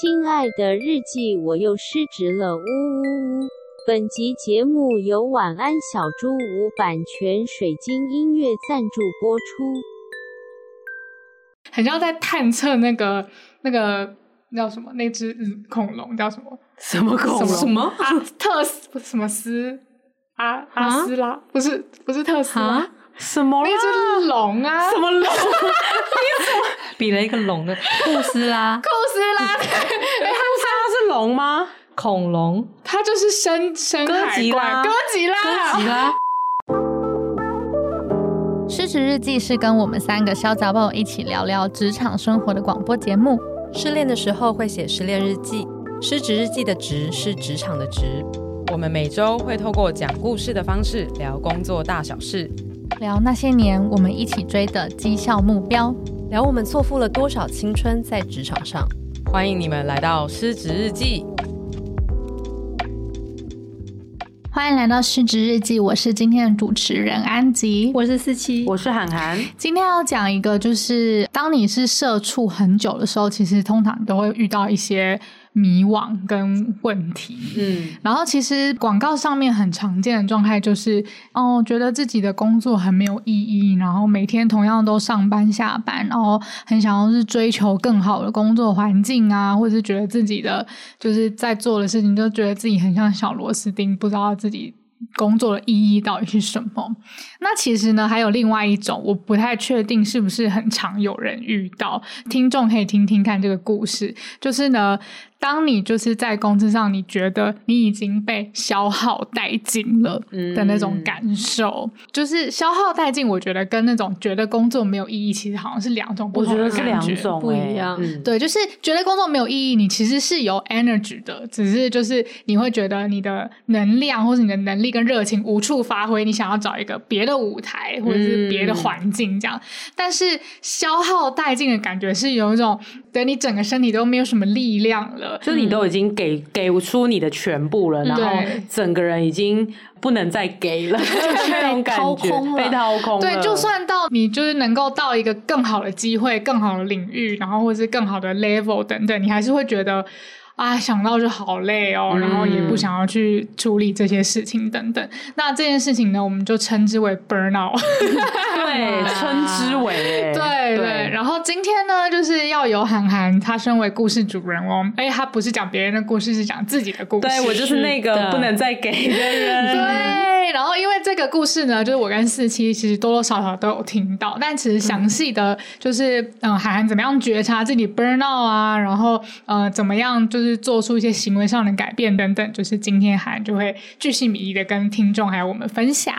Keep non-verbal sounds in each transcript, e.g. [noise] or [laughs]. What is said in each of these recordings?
亲爱的日记，我又失职了，呜呜呜！本集节目由晚安小猪屋版权水晶音乐赞助播出。很像在探测那个那个叫什么？那只恐龙叫什么？什么恐龙？什么？阿特斯什么斯？阿阿斯拉？不是不是特斯拉？什么？那只龙啊？什么龙？[laughs] 比了一个龙的库斯拉，库斯拉，[laughs] 哎，库斯拉是龙吗？恐龙，它就是深深哥吉拉，哥吉拉，哥吉拉。失职日记是跟我们三个小杂宝一起聊聊职场生活的广播节目。失恋的时候会写失恋日记，失职日记的职是职场的职。我们每周会透过讲故事的方式聊工作大小事，聊那些年我们一起追的绩效目标。聊我们错付了多少青春在职场上，欢迎你们来到失职日记。欢迎来到失职日记，我是今天的主持人安吉，我是四七，我是涵涵。今天要讲一个，就是当你是社畜很久的时候，其实通常都会遇到一些。迷惘跟问题，嗯，然后其实广告上面很常见的状态就是，哦，觉得自己的工作很没有意义，然后每天同样都上班下班，然后很想要是追求更好的工作环境啊，或者是觉得自己的就是在做的事情，就觉得自己很像小螺丝钉，不知道自己工作的意义到底是什么。那其实呢，还有另外一种，我不太确定是不是很常有人遇到，听众可以听听看这个故事，就是呢。当你就是在工资上，你觉得你已经被消耗殆尽了的那种感受，嗯、就是消耗殆尽。我觉得跟那种觉得工作没有意义，其实好像是两种不同的感觉，我觉得是两种不一样。嗯、对，就是觉得工作没有意义，你其实是有 energy 的，只是就是你会觉得你的能量或者你的能力跟热情无处发挥，你想要找一个别的舞台或者是别的环境这样。嗯、但是消耗殆尽的感觉是有一种，等你整个身体都没有什么力量了。就是你都已经给、嗯、给出你的全部了，然后整个人已经不能再给了，[laughs] 就是那种感觉，掏空被掏空了。对，就算到你就是能够到一个更好的机会、更好的领域，然后或者是更好的 level 等等，你还是会觉得。啊，想到就好累哦，然后也不想要去处理这些事情等等。嗯、那这件事情呢，我们就称之为 burnout，[laughs] 对，[laughs] 称之为，对对，然后今天呢，就是要由涵涵，他身为故事主人翁，哎，他不是讲别人的故事，是讲自己的故事。对，我就是那个不能再给的人。对，然后因为这个故事呢，就是我跟四七其实多多少少都有听到，但其实详细的就是，嗯，涵涵怎么样觉察自己 burnout 啊，然后呃，怎么样就是。就是做出一些行为上的改变等等，就是今天涵就会巨细靡遗的跟听众还有我们分享。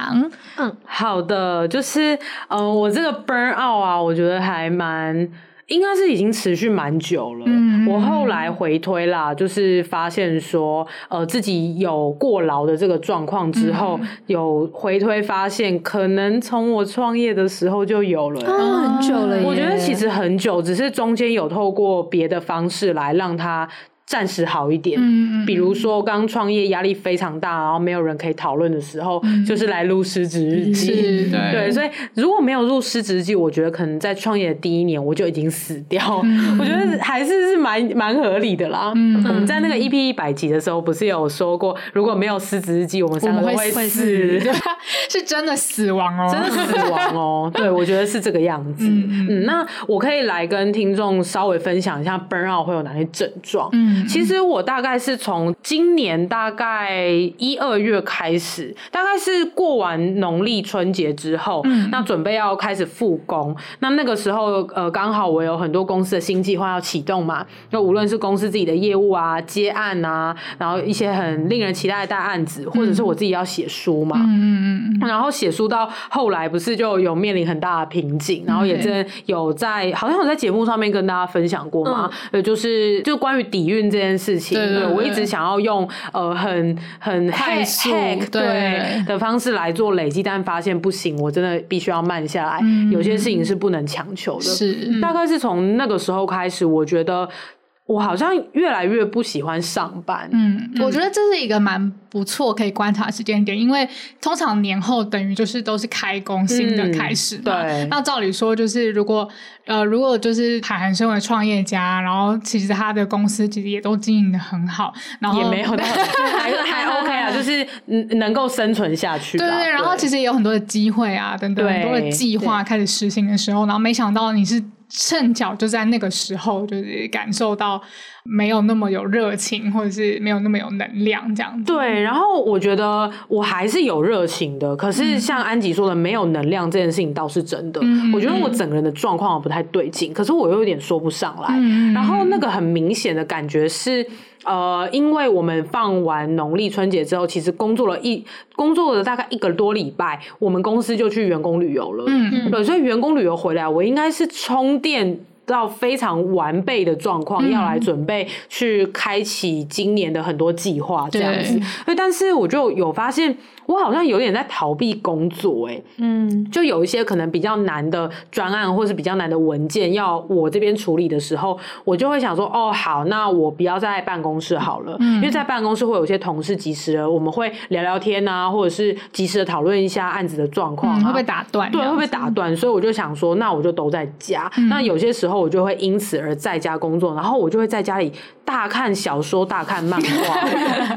嗯，好的，就是呃，我这个 burn out 啊，我觉得还蛮，应该是已经持续蛮久了。嗯，我后来回推啦，就是发现说，呃，自己有过劳的这个状况之后，嗯、有回推发现，可能从我创业的时候就有了，哦，很久了。我觉得其实很久，只是中间有透过别的方式来让它。暂时好一点，嗯，比如说刚创业压力非常大，然后没有人可以讨论的时候，嗯、就是来录失职日记，对，对，所以如果没有录失职日记，我觉得可能在创业的第一年我就已经死掉，嗯、[laughs] 我觉得还是是蛮蛮合理的啦。嗯，我们在那个 EP 一百集的时候不是有说过，如果没有失职日记，我们三个会死，会死。[laughs] 是真的死亡哦，真的死亡哦。[laughs] 对，我觉得是这个样子。嗯，嗯，那我可以来跟听众稍微分享一下 burnout 会有哪些症状。嗯。其实我大概是从今年大概一二月开始，大概是过完农历春节之后，嗯，那准备要开始复工。那那个时候，呃，刚好我有很多公司的新计划要启动嘛，就无论是公司自己的业务啊、接案啊，然后一些很令人期待的大案子，或者是我自己要写书嘛，嗯嗯嗯，然后写书到后来不是就有面临很大的瓶颈，然后也真有在好像有在节目上面跟大家分享过嘛，呃，就是就关于底蕴。这件事情，对，对，对，对，我一直想要用呃很很快速对，对的方式来做累积，但发现不行，我真的必须要慢下来。嗯、有些事情是不能强求的。是，大概是从那个时候开始，我觉得我好像越来越不喜欢上班。嗯，我觉得这是一个蛮不错可以观察时间点，因为通常年后等于就是都是开工新的开始嘛。嗯、对。那照理说，就是如果呃，如果就是海涵身为创业家，然后其实他的公司其实也都经营的很好，然后也没有 [laughs] 还还 OK 啊，就是能够生存下去。对对对。然后其实也有很多的机会啊，等等很多的计划开始实行的时候，然后没想到你是。趁巧就在那个时候，就是感受到没有那么有热情，或者是没有那么有能量这样子。对，然后我觉得我还是有热情的，可是像安吉说的，没有能量这件事情倒是真的。嗯、我觉得我整个人的状况不太对劲，可是我又有点说不上来。嗯、然后那个很明显的感觉是。呃，因为我们放完农历春节之后，其实工作了一工作了大概一个多礼拜，我们公司就去员工旅游了。嗯嗯，对，所以员工旅游回来，我应该是充电到非常完备的状况，嗯、要来准备去开启今年的很多计划这样子。对，但是我就有发现。我好像有点在逃避工作，欸，哎，嗯，就有一些可能比较难的专案，或是比较难的文件要我这边处理的时候，我就会想说，哦，好，那我不要在办公室好了，嗯，因为在办公室会有一些同事及时的，我们会聊聊天啊，或者是及时的讨论一下案子的状况，嗯，会被打断，对，会被打断，所以我就想说，那我就都在家，嗯，那有些时候我就会因此而在家工作，然后我就会在家里大看小说、大看漫画，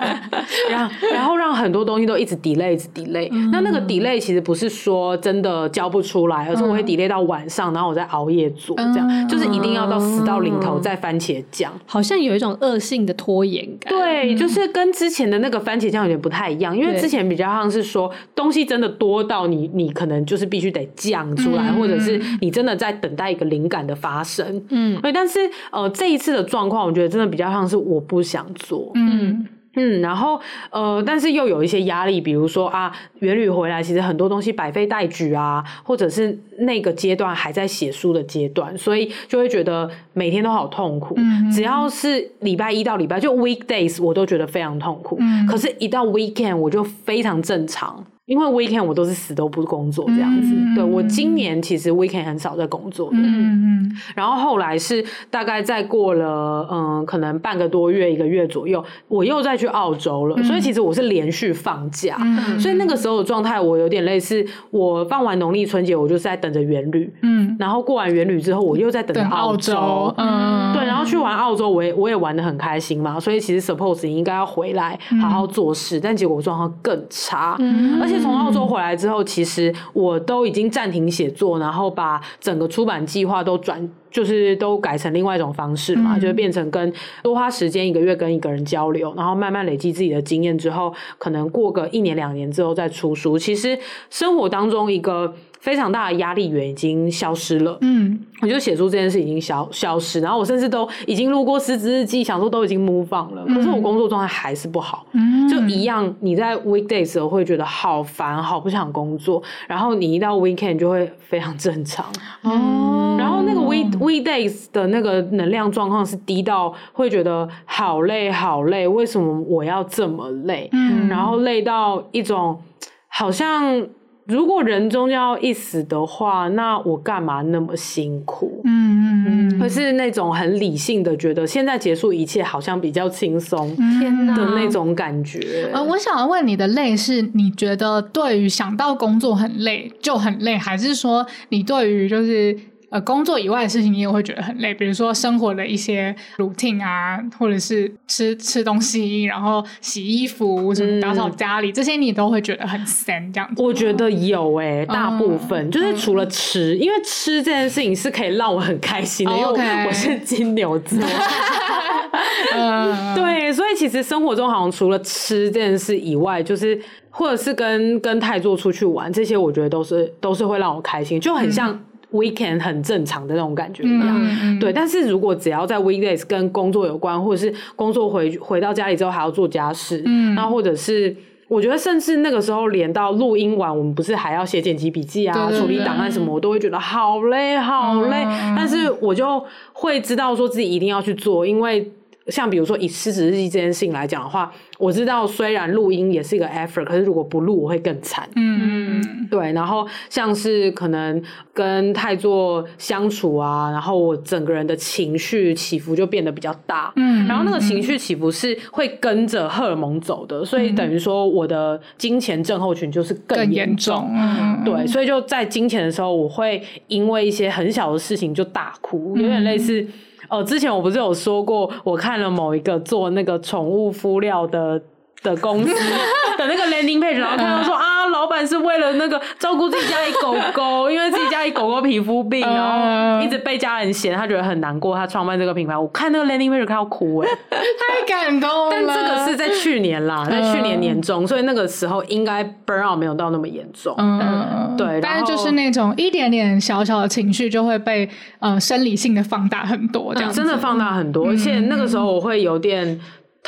[laughs] 然后然后让很多东西都一直 delay 一直 delay，嗯、那那个 delay 其实不是说真的交不出来，而是我会 delay 到晚上，然后我再熬夜做，这样、嗯、就是一定要到死到临头再番茄酱，好像有一种恶性的拖延感。对，就是跟之前的那个番茄酱有点不太一样，因为之前比较像是说东西真的多到你你可能就是必须得酱出来，嗯、或者是你真的在等待一个灵感的发生。嗯，对，但是呃这一次的状况，我觉得真的比较像是我不想做。嗯。嗯，然后呃，但是又有一些压力，比如说啊，元旅回来，其实很多东西百废待举啊，或者是那个阶段还在写书的阶段，所以就会觉得每天都好痛苦。嗯，只要是礼拜一到礼拜就 weekdays，我都觉得非常痛苦。嗯，可是一到 weekend，我就非常正常。因为 weekend 我都是死都不工作这样子，嗯、对，我今年其实 weekend 很少在工作的，嗯。嗯，然后后来是大概再过了嗯，可能半个多月一个月左右，我又再去澳洲了，嗯、所以其实我是连续放假，嗯、所以那个时候的状态我有点类似，我放完农历春节，我就是在等着元旅，嗯，然后过完元旅之后，我又在等着澳洲，澳洲嗯，对，然后去完澳洲，我也我也玩的很开心嘛，所以其实 suppose 应该要回来好好做事，嗯、但结果状况更差，嗯，而且。从澳洲回来之后，其实我都已经暂停写作，然后把整个出版计划都转，就是都改成另外一种方式嘛，嗯、就变成跟多花时间一个月跟一个人交流，然后慢慢累积自己的经验之后，可能过个一年两年之后再出书。其实生活当中一个。非常大的压力源已经消失了，嗯，我觉得写出这件事已经消消失，然后我甚至都已经录过失职日记，想说都已经 move on 了，可是我工作状态还是不好，嗯，就一样，你在 weekdays 时候会觉得好烦，好不想工作，然后你一到 weekend 就会非常正常，哦，然后那个 week weekdays 的那个能量状况是低到会觉得好累好累，为什么我要这么累？嗯，然后累到一种好像。如果人终要一死的话，那我干嘛那么辛苦？嗯嗯嗯，可是那种很理性的觉得现在结束一切好像比较轻松，天的那种感觉。呃，我想要问你的累是你觉得对于想到工作很累就很累，还是说你对于就是？呃，工作以外的事情你也会觉得很累，比如说生活的一些 routine 啊，或者是吃吃东西，然后洗衣服，什么打扫家里，嗯、这些你都会觉得很闲这样子。我觉得有诶、欸，大部分、嗯、就是除了吃，嗯、因为吃这件事情是可以让我很开心的，哦、因为我是金牛座。[laughs] 嗯、对，所以其实生活中好像除了吃这件事以外，就是或者是跟跟泰座出去玩，这些我觉得都是都是会让我开心，就很像。嗯 Weekend 很正常的那种感觉一样，嗯、对。但是如果只要在 weekdays 跟工作有关，或者是工作回回到家里之后还要做家事，嗯，那或者是我觉得甚至那个时候连到录音完，我们不是还要写剪辑笔记啊，对对对，处理档案什么，我都会觉得好累好累。嗯、但是我就会知道说自己一定要去做，因为像比如说以失职日记这件事情来讲的话，我知道虽然录音也是一个 effort，可是如果不录我会更惨。嗯。嗯，对，然后像是可能跟太座相处啊，然后我整个人的情绪起伏就变得比较大，嗯，然后那个情绪起伏是会跟着荷尔蒙走的，所以等于说我的金钱症候群就是更严重，嗯，对，所以就在金钱的时候，我会因为一些很小的事情就大哭，有点类似。哦，之前我不是有说过，我看了某一个做那个宠物敷料的的公司 [laughs] 的那个 landing page，然后看到说啊，是为了那个照顾自己家里狗狗，因为自己家里狗狗皮肤病，[laughs] 然后一直被家人嫌，他觉得很难过，他创办这个品牌。我看那个 landing page 看到哭哎，[laughs] 太感动了。但这个是在去年啦，在去年年中，所以那个时候应该 burn 没有到那么严重。嗯，对。但是就是那种一点点小小的情绪就会被呃生理性的放大很多，这样真的放大很多，而且那个时候我会有点。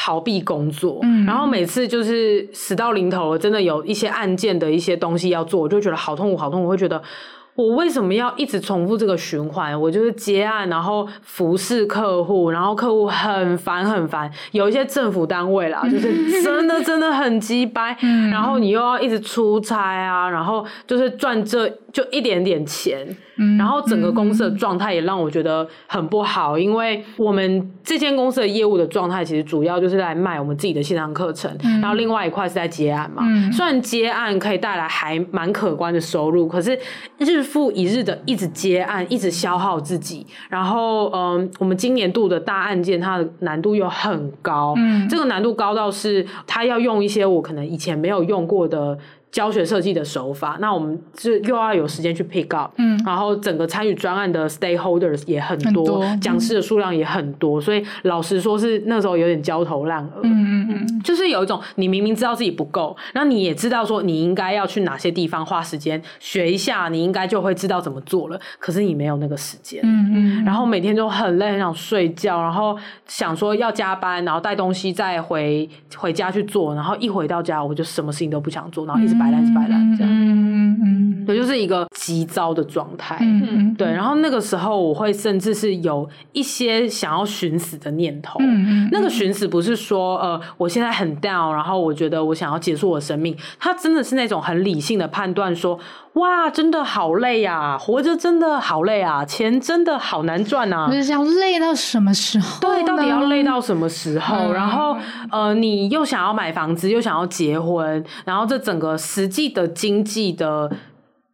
逃避工作，嗯，然后每次就是死到临头了，真的有一些案件的一些东西要做，我就觉得好痛苦，好痛苦，我会觉得。我为什么要一直重复这个循环？我就是接案，然后服侍客户，然后客户很烦很烦。有一些政府单位啦，就是真的真的很鸡掰。然后你又要一直出差啊，然后就是赚这就一点点钱。然后整个公司的状态也让我觉得很不好，因为我们这间公司的业务的状态其实主要就是在卖我们自己的线上课程，然后另外一块是在接案嘛。虽然接案可以带来还蛮可观的收入，可是日复一日的一直接案，一直消耗自己，然后嗯，我们今年度的大案件，它的难度又很高，嗯，这个难度高到是它要用一些我可能以前没有用过的。教学设计的手法，那我们就又要有时间去 pick up，嗯，然后整个参与专案的 stakeholders 也很多，讲师的数量也很多，所以老实说是那时候有点焦头烂额，嗯嗯嗯，就是有一种你明明知道自己不够，那你也知道说你应该要去哪些地方花时间学一下，你应该就会知道怎么做了，可是你没有那个时间，嗯嗯，然后每天就很累，很想睡觉，然后想说要加班，然后带东西再回回家去做，然后一回到家我就什么事情都不想做，然后一直。摆烂是摆烂，这样，嗯嗯，对，就是一个急躁的状态，嗯嗯，对。然后那个时候，我会甚至是有一些想要寻死的念头，嗯嗯。那个寻死不是说，呃，我现在很 down，然后我觉得我想要结束我的生命。他真的是那种很理性的判断，说，哇，真的好累啊，活着真的好累啊，钱真的好难赚啊。就是要累到什么时候？对，到底要累到什么时候？嗯、然后，呃，你又想要买房子，又想要结婚，然后这整个。实际的经济的。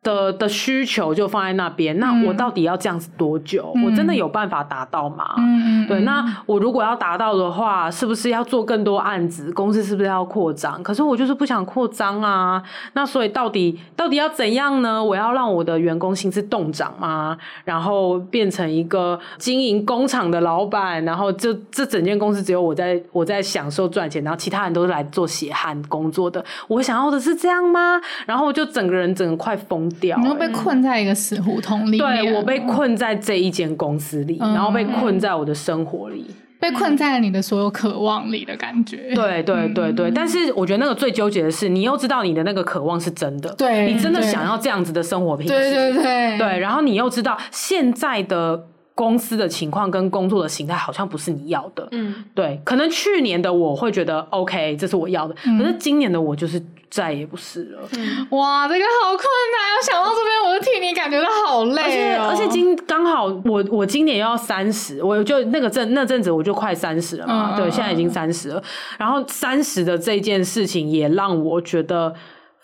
的的需求就放在那边，那我到底要这样子多久？嗯、我真的有办法达到吗？嗯、对，那我如果要达到的话，是不是要做更多案子？公司是不是要扩张？可是我就是不想扩张啊。那所以到底到底要怎样呢？我要让我的员工薪资动涨吗？然后变成一个经营工厂的老板，然后这这整间公司只有我在我在享受赚钱，然后其他人都是来做血汗工作的。我想要的是这样吗？然后就整个人整个快疯。你又被困在一个死胡同里，对，我被困在这一间公司里，嗯、然后被困在我的生活里，被困在了你的所有渴望里的感觉。对对对对，嗯、但是我觉得那个最纠结的是，你又知道你的那个渴望是真的，对，你真的想要这样子的生活品质，对对对。对，然后你又知道现在的。公司的情况跟工作的形态好像不是你要的，嗯，对，可能去年的我会觉得 OK，这是我要的，嗯、可是今年的我就是再也不是了。嗯、哇，这个好困难！我想到这边，我就替你感觉到好累、哦、而且而且今刚好我我今年要三十，我就那个阵那阵子我就快三十了嘛，嗯、对，现在已经三十了。然后三十的这件事情也让我觉得。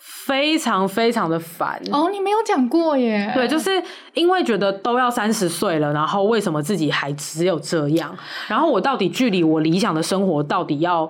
非常非常的烦哦，你没有讲过耶？对，就是因为觉得都要三十岁了，然后为什么自己还只有这样？然后我到底距离我理想的生活到底要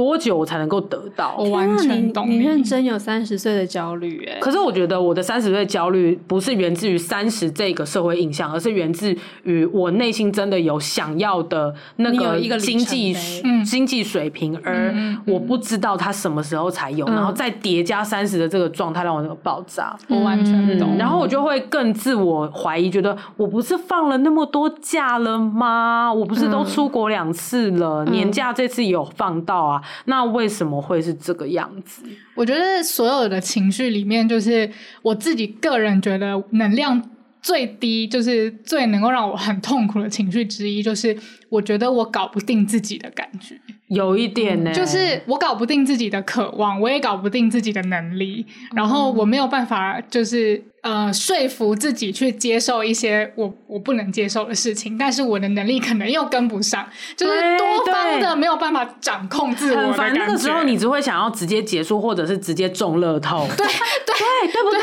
多久我才能够得到？我完全懂你，你认真有三十岁的焦虑哎。[laughs] 可是我觉得我的三十岁焦虑不是源自于三十这个社会印象，而是源自于我内心真的有想要的那个经济经济水平，而我不知道它什么时候才有，然后再叠加三十的这个状态让我那个爆炸。我完全懂。然后我就会更自我怀疑，觉得我不是放了那么多假了吗？我不是都出国两次了，年假这次也有放到啊。那为什么会是这个样子？我觉得所有的情绪里面，就是我自己个人觉得能量最低，就是最能够让我很痛苦的情绪之一，就是我觉得我搞不定自己的感觉。有一点呢，就是我搞不定自己的渴望，我也搞不定自己的能力，然后我没有办法，就是呃说服自己去接受一些我我不能接受的事情，但是我的能力可能又跟不上，就是多方的没有办法掌控自我的感觉。那个时候你只会想要直接结束，或者是直接中乐透。[laughs] 对对对，对不对？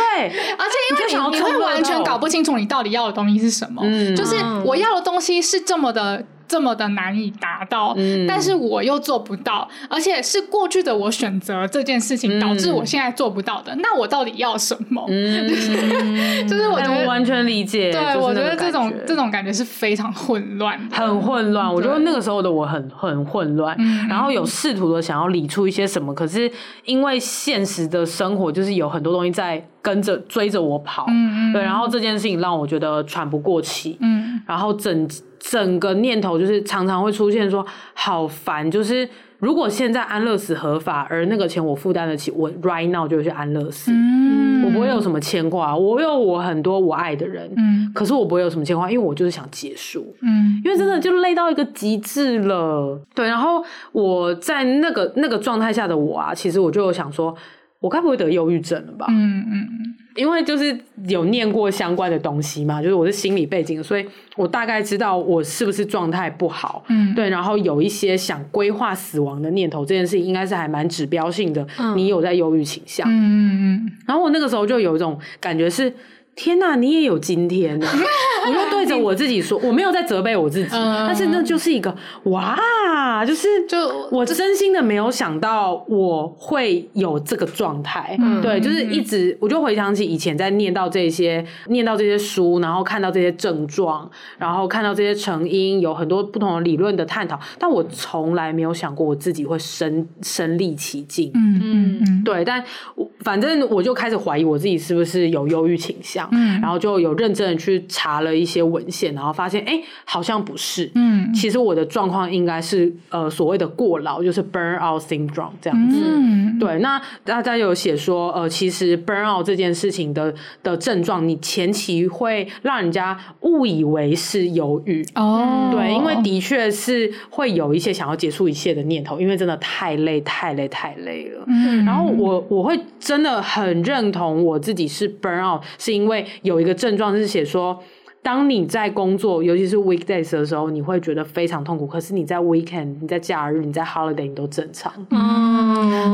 而且因为你你，你会完全搞不清楚你到底要的东西是什么，嗯，就是我要的东西是这么的。这么的难以达到，嗯，但是我又做不到，而且是过去的我选择这件事情导致我现在做不到的，嗯，那我到底要什么？嗯，[laughs] 就是我完全理解，对，我觉得这种这种感觉是非常混乱，很混乱。我觉得那个时候的我很很混乱，然后有试图的想要理出一些什么，可是因为现实的生活就是有很多东西在跟着追着我跑，嗯，对，然后这件事情让我觉得喘不过气，嗯，然后整。整个念头就是常常会出现说好烦，就是如果现在安乐死合法，而那个钱我负担得起，我 right now 就去安乐死，嗯，我不会有什么牵挂，我有我很多我爱的人，嗯，可是我不会有什么牵挂，因为我就是想结束，嗯，因为真的就累到一个极致了，对，然后我在那个那个状态下的我啊，其实我就有想说，我该不会得忧郁症了吧？嗯嗯。因为就是有念过相关的东西嘛，就是我是心理背景，所以我大概知道我是不是状态不好，嗯，对，然后有一些想规划死亡的念头，这件事情应该是还蛮指标性的，嗯，你有在忧郁倾向，嗯嗯嗯，然后我那个时候就有一种感觉是。天呐，你也有今天呢！[laughs] 我就对着我自己说，我没有在责备我自己，但是那就是一个哇，就是就我真心的没有想到我会有这个状态，嗯，对，就是一直我就回想起以前在念到这些念到这些书，然后看到这些症状，然后看到这些成因，有很多不同的理论的探讨，但我从来没有想过我自己会身身历其境，嗯嗯嗯，对，但我反正我就开始怀疑我自己是不是有忧郁倾向。嗯，然后就有认真的去查了一些文献，然后发现，哎，好像不是。嗯，其实我的状况应该是呃所谓的过劳，就是 burnout syndrome 这样子。嗯，对。那大家有写说，呃，其实 burnout 这件事情的的症状，你前期会让人家误以为是忧郁。哦，对，因为的确是会有一些想要结束一切的念头，因为真的太累，太累，太累了。嗯，然后我我会真的很认同我自己是 burnout，是因为。有一个症状是写说，当你在工作，尤其是 weekdays 的时候，你会觉得非常痛苦。可是你在 weekend、你在假日、你在 holiday，你都正常。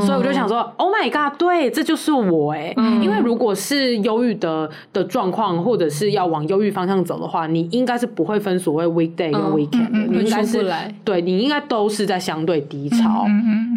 所以我就想说，Oh my god，对，这就是我哎。嗯，因为如果是忧郁的的状况，或者是要往忧郁方向走的话，你应该是不会分所谓 weekday 跟 weekend 的。嗯，你应该是对，你应该都是在相对低潮。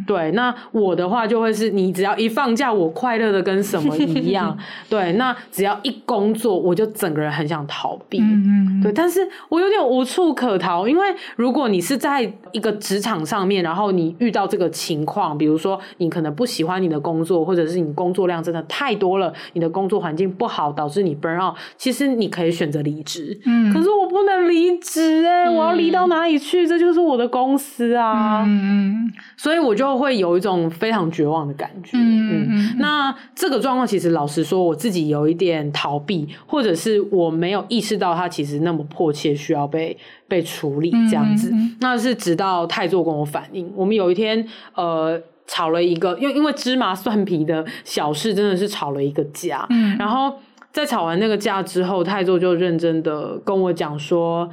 对，那我的话就会是你只要一放假，我快乐的跟什么一样。[laughs] 对，那只要一工作，我就整个人很想逃避。嗯嗯，对，但是我有点无处可逃，因为如果你是在一个职场上面，然后你遇到这个情况，比如说你可能不喜欢你的工作，或者是你工作量真的太多了，你的工作环境不好，导致你 burn out，其实你可以选择离职。嗯，可是我不能离职哎、欸，我要离到哪里去？这就是我的公司啊。嗯嗯，所以我就会有一种非常绝望的感觉。嗯嗯，那这个状况其实老实说，我自己有一点逃避，或者是我没有意识到。它其实那么迫切需要被被处理这样子，嗯、那是直到泰座跟我反映，我们有一天呃吵了一个，因为因为芝麻蒜皮的小事，真的是吵了一个架。嗯，然后在吵完那个架之后，泰座就认真的跟我讲说，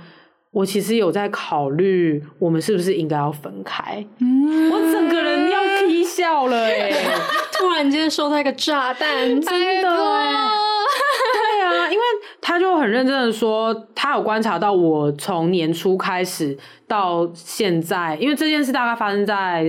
我其实有在考虑，我们是不是应该要分开。嗯，我整个人要踢笑了哎、欸，[laughs] 突然间收到一个炸弹，真的。对啊因为他就很认真的说，他有观察到我从年初开始到现在，因为这件事大概发生在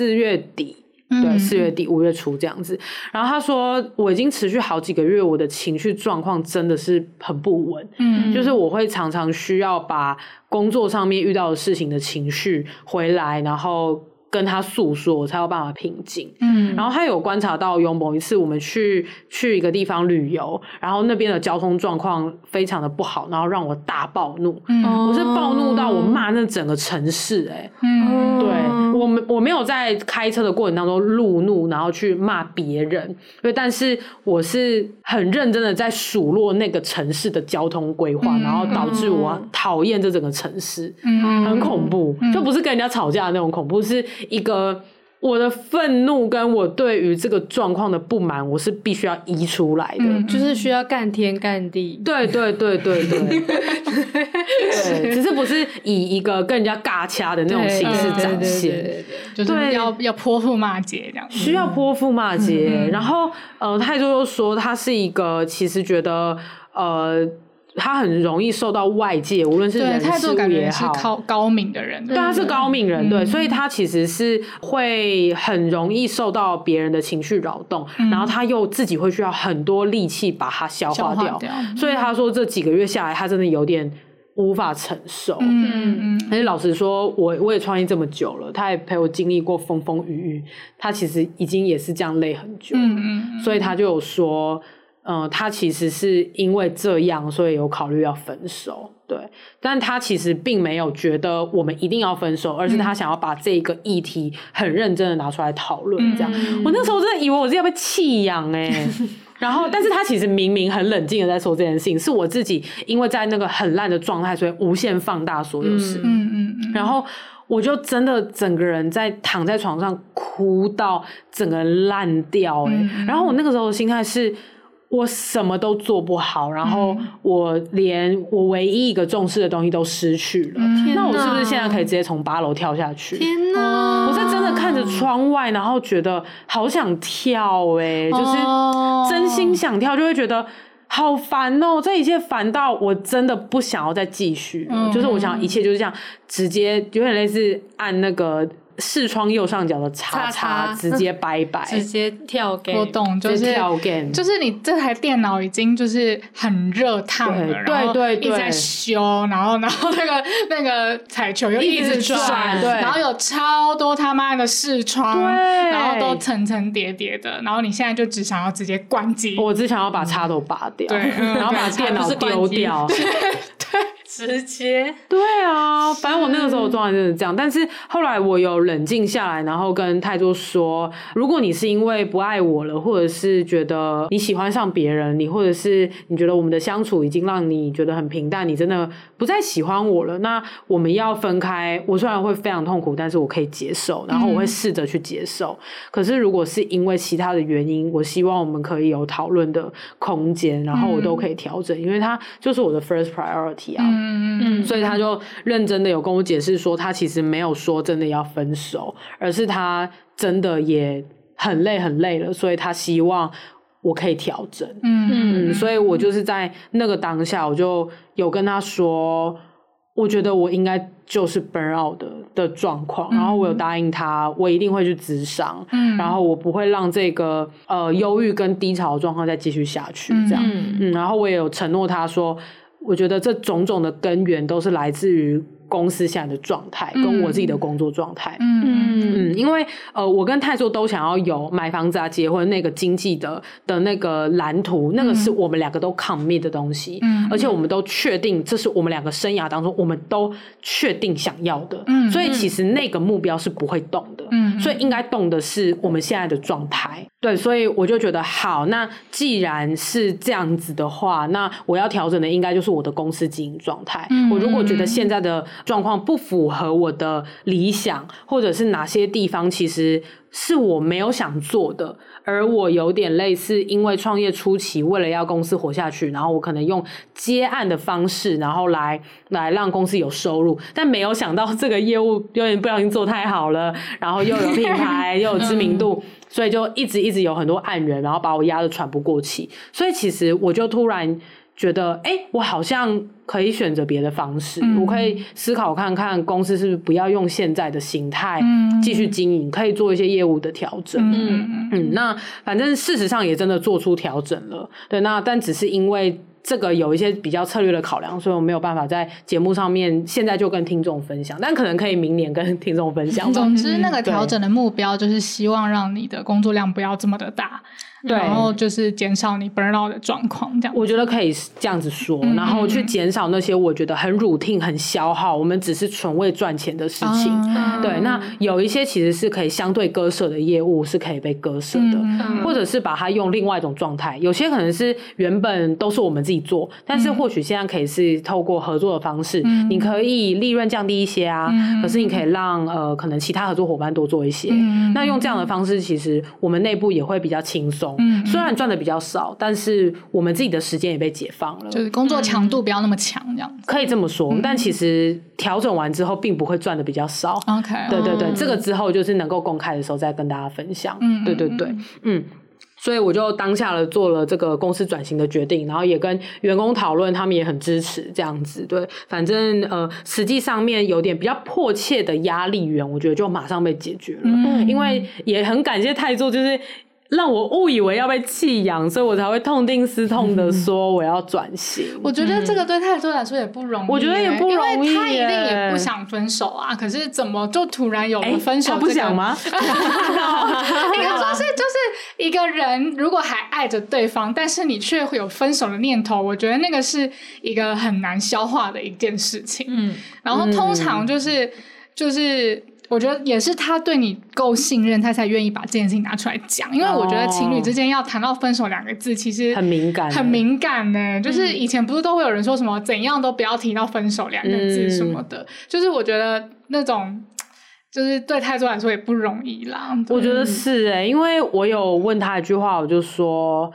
四月底，嗯、对，四月底五月初这样子。然后他说，我已经持续好几个月，我的情绪状况真的是很不稳，嗯，就是我会常常需要把工作上面遇到的事情的情绪回来，然后。跟他诉说，我才有办法平静。嗯，然后他有观察到，有某一次我们去去一个地方旅游，然后那边的交通状况非常的不好，然后让我大暴怒。嗯，我是暴怒到我骂那整个城市、欸。哎，嗯，对，我没我没有在开车的过程当中路怒，然后去骂别人，对，但是我是很认真的在数落那个城市的交通规划，嗯、然后导致我讨厌这整个城市，嗯，很恐怖，嗯、就不是跟人家吵架的那种恐怖，是一个。我的愤怒跟我对于这个状况的不满，我是必须要移出来的，嗯、就是需要干天干地。对对对对对，对，[laughs] 只是不是以一个跟人家尬掐的那种形式展现，就是要要泼妇骂街这样，需要泼妇骂街。嗯、然后呃，泰多又说他是一个，其实觉得呃。他很容易受到外界，无论是人事物也好，是高高敏的人，对，他是高敏人，对，所以他其实是会很容易受到别人的情绪扰动，然后他又自己会需要很多力气把它消化掉，所以他说这几个月下来，他真的有点无法承受。嗯嗯，而且老实说，我我也创业这么久了，他也陪我经历过风风雨雨，他其实已经也是这样累很久，嗯嗯，所以他就有说。嗯，他其实是因为这样，所以有考虑要分手，对。但他其实并没有觉得我们一定要分手，而是他想要把这个议题很认真的拿出来讨论。这样，嗯、我那时候真的以为我是要被弃养哎。[laughs] 然后，但是他其实明明很冷静的在说这件事情，是我自己因为在那个很烂的状态，所以无限放大所有事。嗯嗯嗯。然后我就真的整个人在躺在床上哭到整个人烂掉哎。嗯、然后我那个时候的心态是。我什么都做不好，然后我连我唯一一个重视的东西都失去了。嗯、那我是不是现在可以直接从八楼跳下去？天哪！我是真的看着窗外，然后觉得好想跳诶、欸、就是真心想跳，就会觉得好烦哦、喔。这一切烦到我真的不想要再继续了。嗯、就是我想一切就是这样，直接有点类似按那个。视窗右上角的叉叉，直接拜拜，直接跳 game。我懂，就是跳 game，就是你这台电脑已经就是很热烫了，对对对，一直在修，然后然后那个那个彩球又一直转，对，然后有超多他妈的视窗，然后都层层叠叠的，然后你现在就只想要直接关机，我只想要把插头拔掉，对，然后把电脑丢掉，对。直接对啊，反正我那个时候状态就是这样，但是后来我有冷静下来，然后跟泰多说，如果你是因为不爱我了，或者是觉得你喜欢上别人，你或者是你觉得我们的相处已经让你觉得很平淡，你真的不再喜欢我了，那我们要分开。我虽然会非常痛苦，但是我可以接受，然后我会试着去接受。嗯、可是如果是因为其他的原因，我希望我们可以有讨论的空间，然后我都可以调整，嗯、因为他就是我的 first priority 啊。嗯嗯，所以他就认真的有跟我解释说，他其实没有说真的要分手，而是他真的也很累很累了，所以他希望我可以调整。嗯嗯，所以我就是在那个当下，我就有跟他说，我觉得我应该就是 burn out 的的状况，然后我有答应他，我一定会去咨商，嗯，然后我不会让这个呃忧郁跟低潮的状况再继续下去，这样，嗯，然后我也有承诺他说。我觉得这种种的根源都是来自于公司现在的状态，跟我自己的工作状态。嗯嗯，因为呃，我跟泰座都想要有买房子啊、结婚那个经济的的那个蓝图，那个是我们两个都 commit 的东西。嗯，而且我们都确定这是我们两个生涯当中我们都确定想要的。嗯，所以其实那个目标是不会动的。嗯，所以应该动的是我们现在的状态。对，所以我就觉得好。那既然是这样子的话，那我要调整的应该就是我的公司经营状态。嗯，我如果觉得现在的状况不符合我的理想，或者是哪些地方其实是我没有想做的，而我有点类似，因为创业初期为了要公司活下去，然后我可能用接案的方式，然后来来让公司有收入，但没有想到这个业务有点不小心做太好了，然后又有品牌 [laughs] 又有知名度，所以就一直一直有很多案源，然后把我压得喘不过气，所以其实我就突然。觉得哎、欸，我好像可以选择别的方式，嗯、我可以思考看看公司是不是不要用现在的形态继续经营，嗯、可以做一些业务的调整。嗯嗯，那反正事实上也真的做出调整了。对，那但只是因为这个有一些比较策略的考量，所以我没有办法在节目上面现在就跟听众分享，但可能可以明年跟听众分享。总之，那个调整的目标就是希望让你的工作量不要这么的大。对，然后就是减少你 burn out 的状况，这样我觉得可以这样子说，嗯、然后去减少那些我觉得很 routine 很消耗，我们只是纯为赚钱的事情。嗯、对，那有一些其实是可以相对割舍的业务是可以被割舍的，嗯、或者是把它用另外一种状态。有些可能是原本都是我们自己做，但是或许现在可以是透过合作的方式，嗯、你可以利润降低一些啊，嗯、可是你可以让呃可能其他合作伙伴多做一些。嗯、那用这样的方式，其实我们内部也会比较轻松。嗯，虽然赚的比较少，但是我们自己的时间也被解放了，就是工作强度不要那么强，这样子可以这么说。嗯、但其实调整完之后，并不会赚的比较少。OK，对对对，嗯、这个之后就是能够公开的时候再跟大家分享。嗯，对对对，嗯，所以我就当下了做了这个公司转型的决定，然后也跟员工讨论，他们也很支持这样子。对，反正呃，实际上面有点比较迫切的压力源，我觉得就马上被解决了。嗯，因为也很感谢泰座，就是。让我误以为要被弃养，所以我才会痛定思痛的说我要转型。嗯、[laughs] 我觉得这个对太座来说也不容易，我觉得也不容易，因为他一定也不想分手啊。可是怎么就突然有了分手、这个？他不想吗？[laughs] 应该说是就是一个人如果还爱着对方，但是你却会有分手的念头，我觉得那个是一个很难消化的一件事情。嗯，然后通常就是、嗯、就是。我觉得也是他对你够信任，他才愿意把这件事情拿出来讲。因为我觉得情侣之间要谈到分手两个字，其实很敏感，很敏感呢。就是以前不是都会有人说什么怎样都不要提到分手两个字什么的。嗯、就是我觉得那种，就是对太座来说也不容易啦。我觉得是诶、欸，因为我有问他一句话，我就说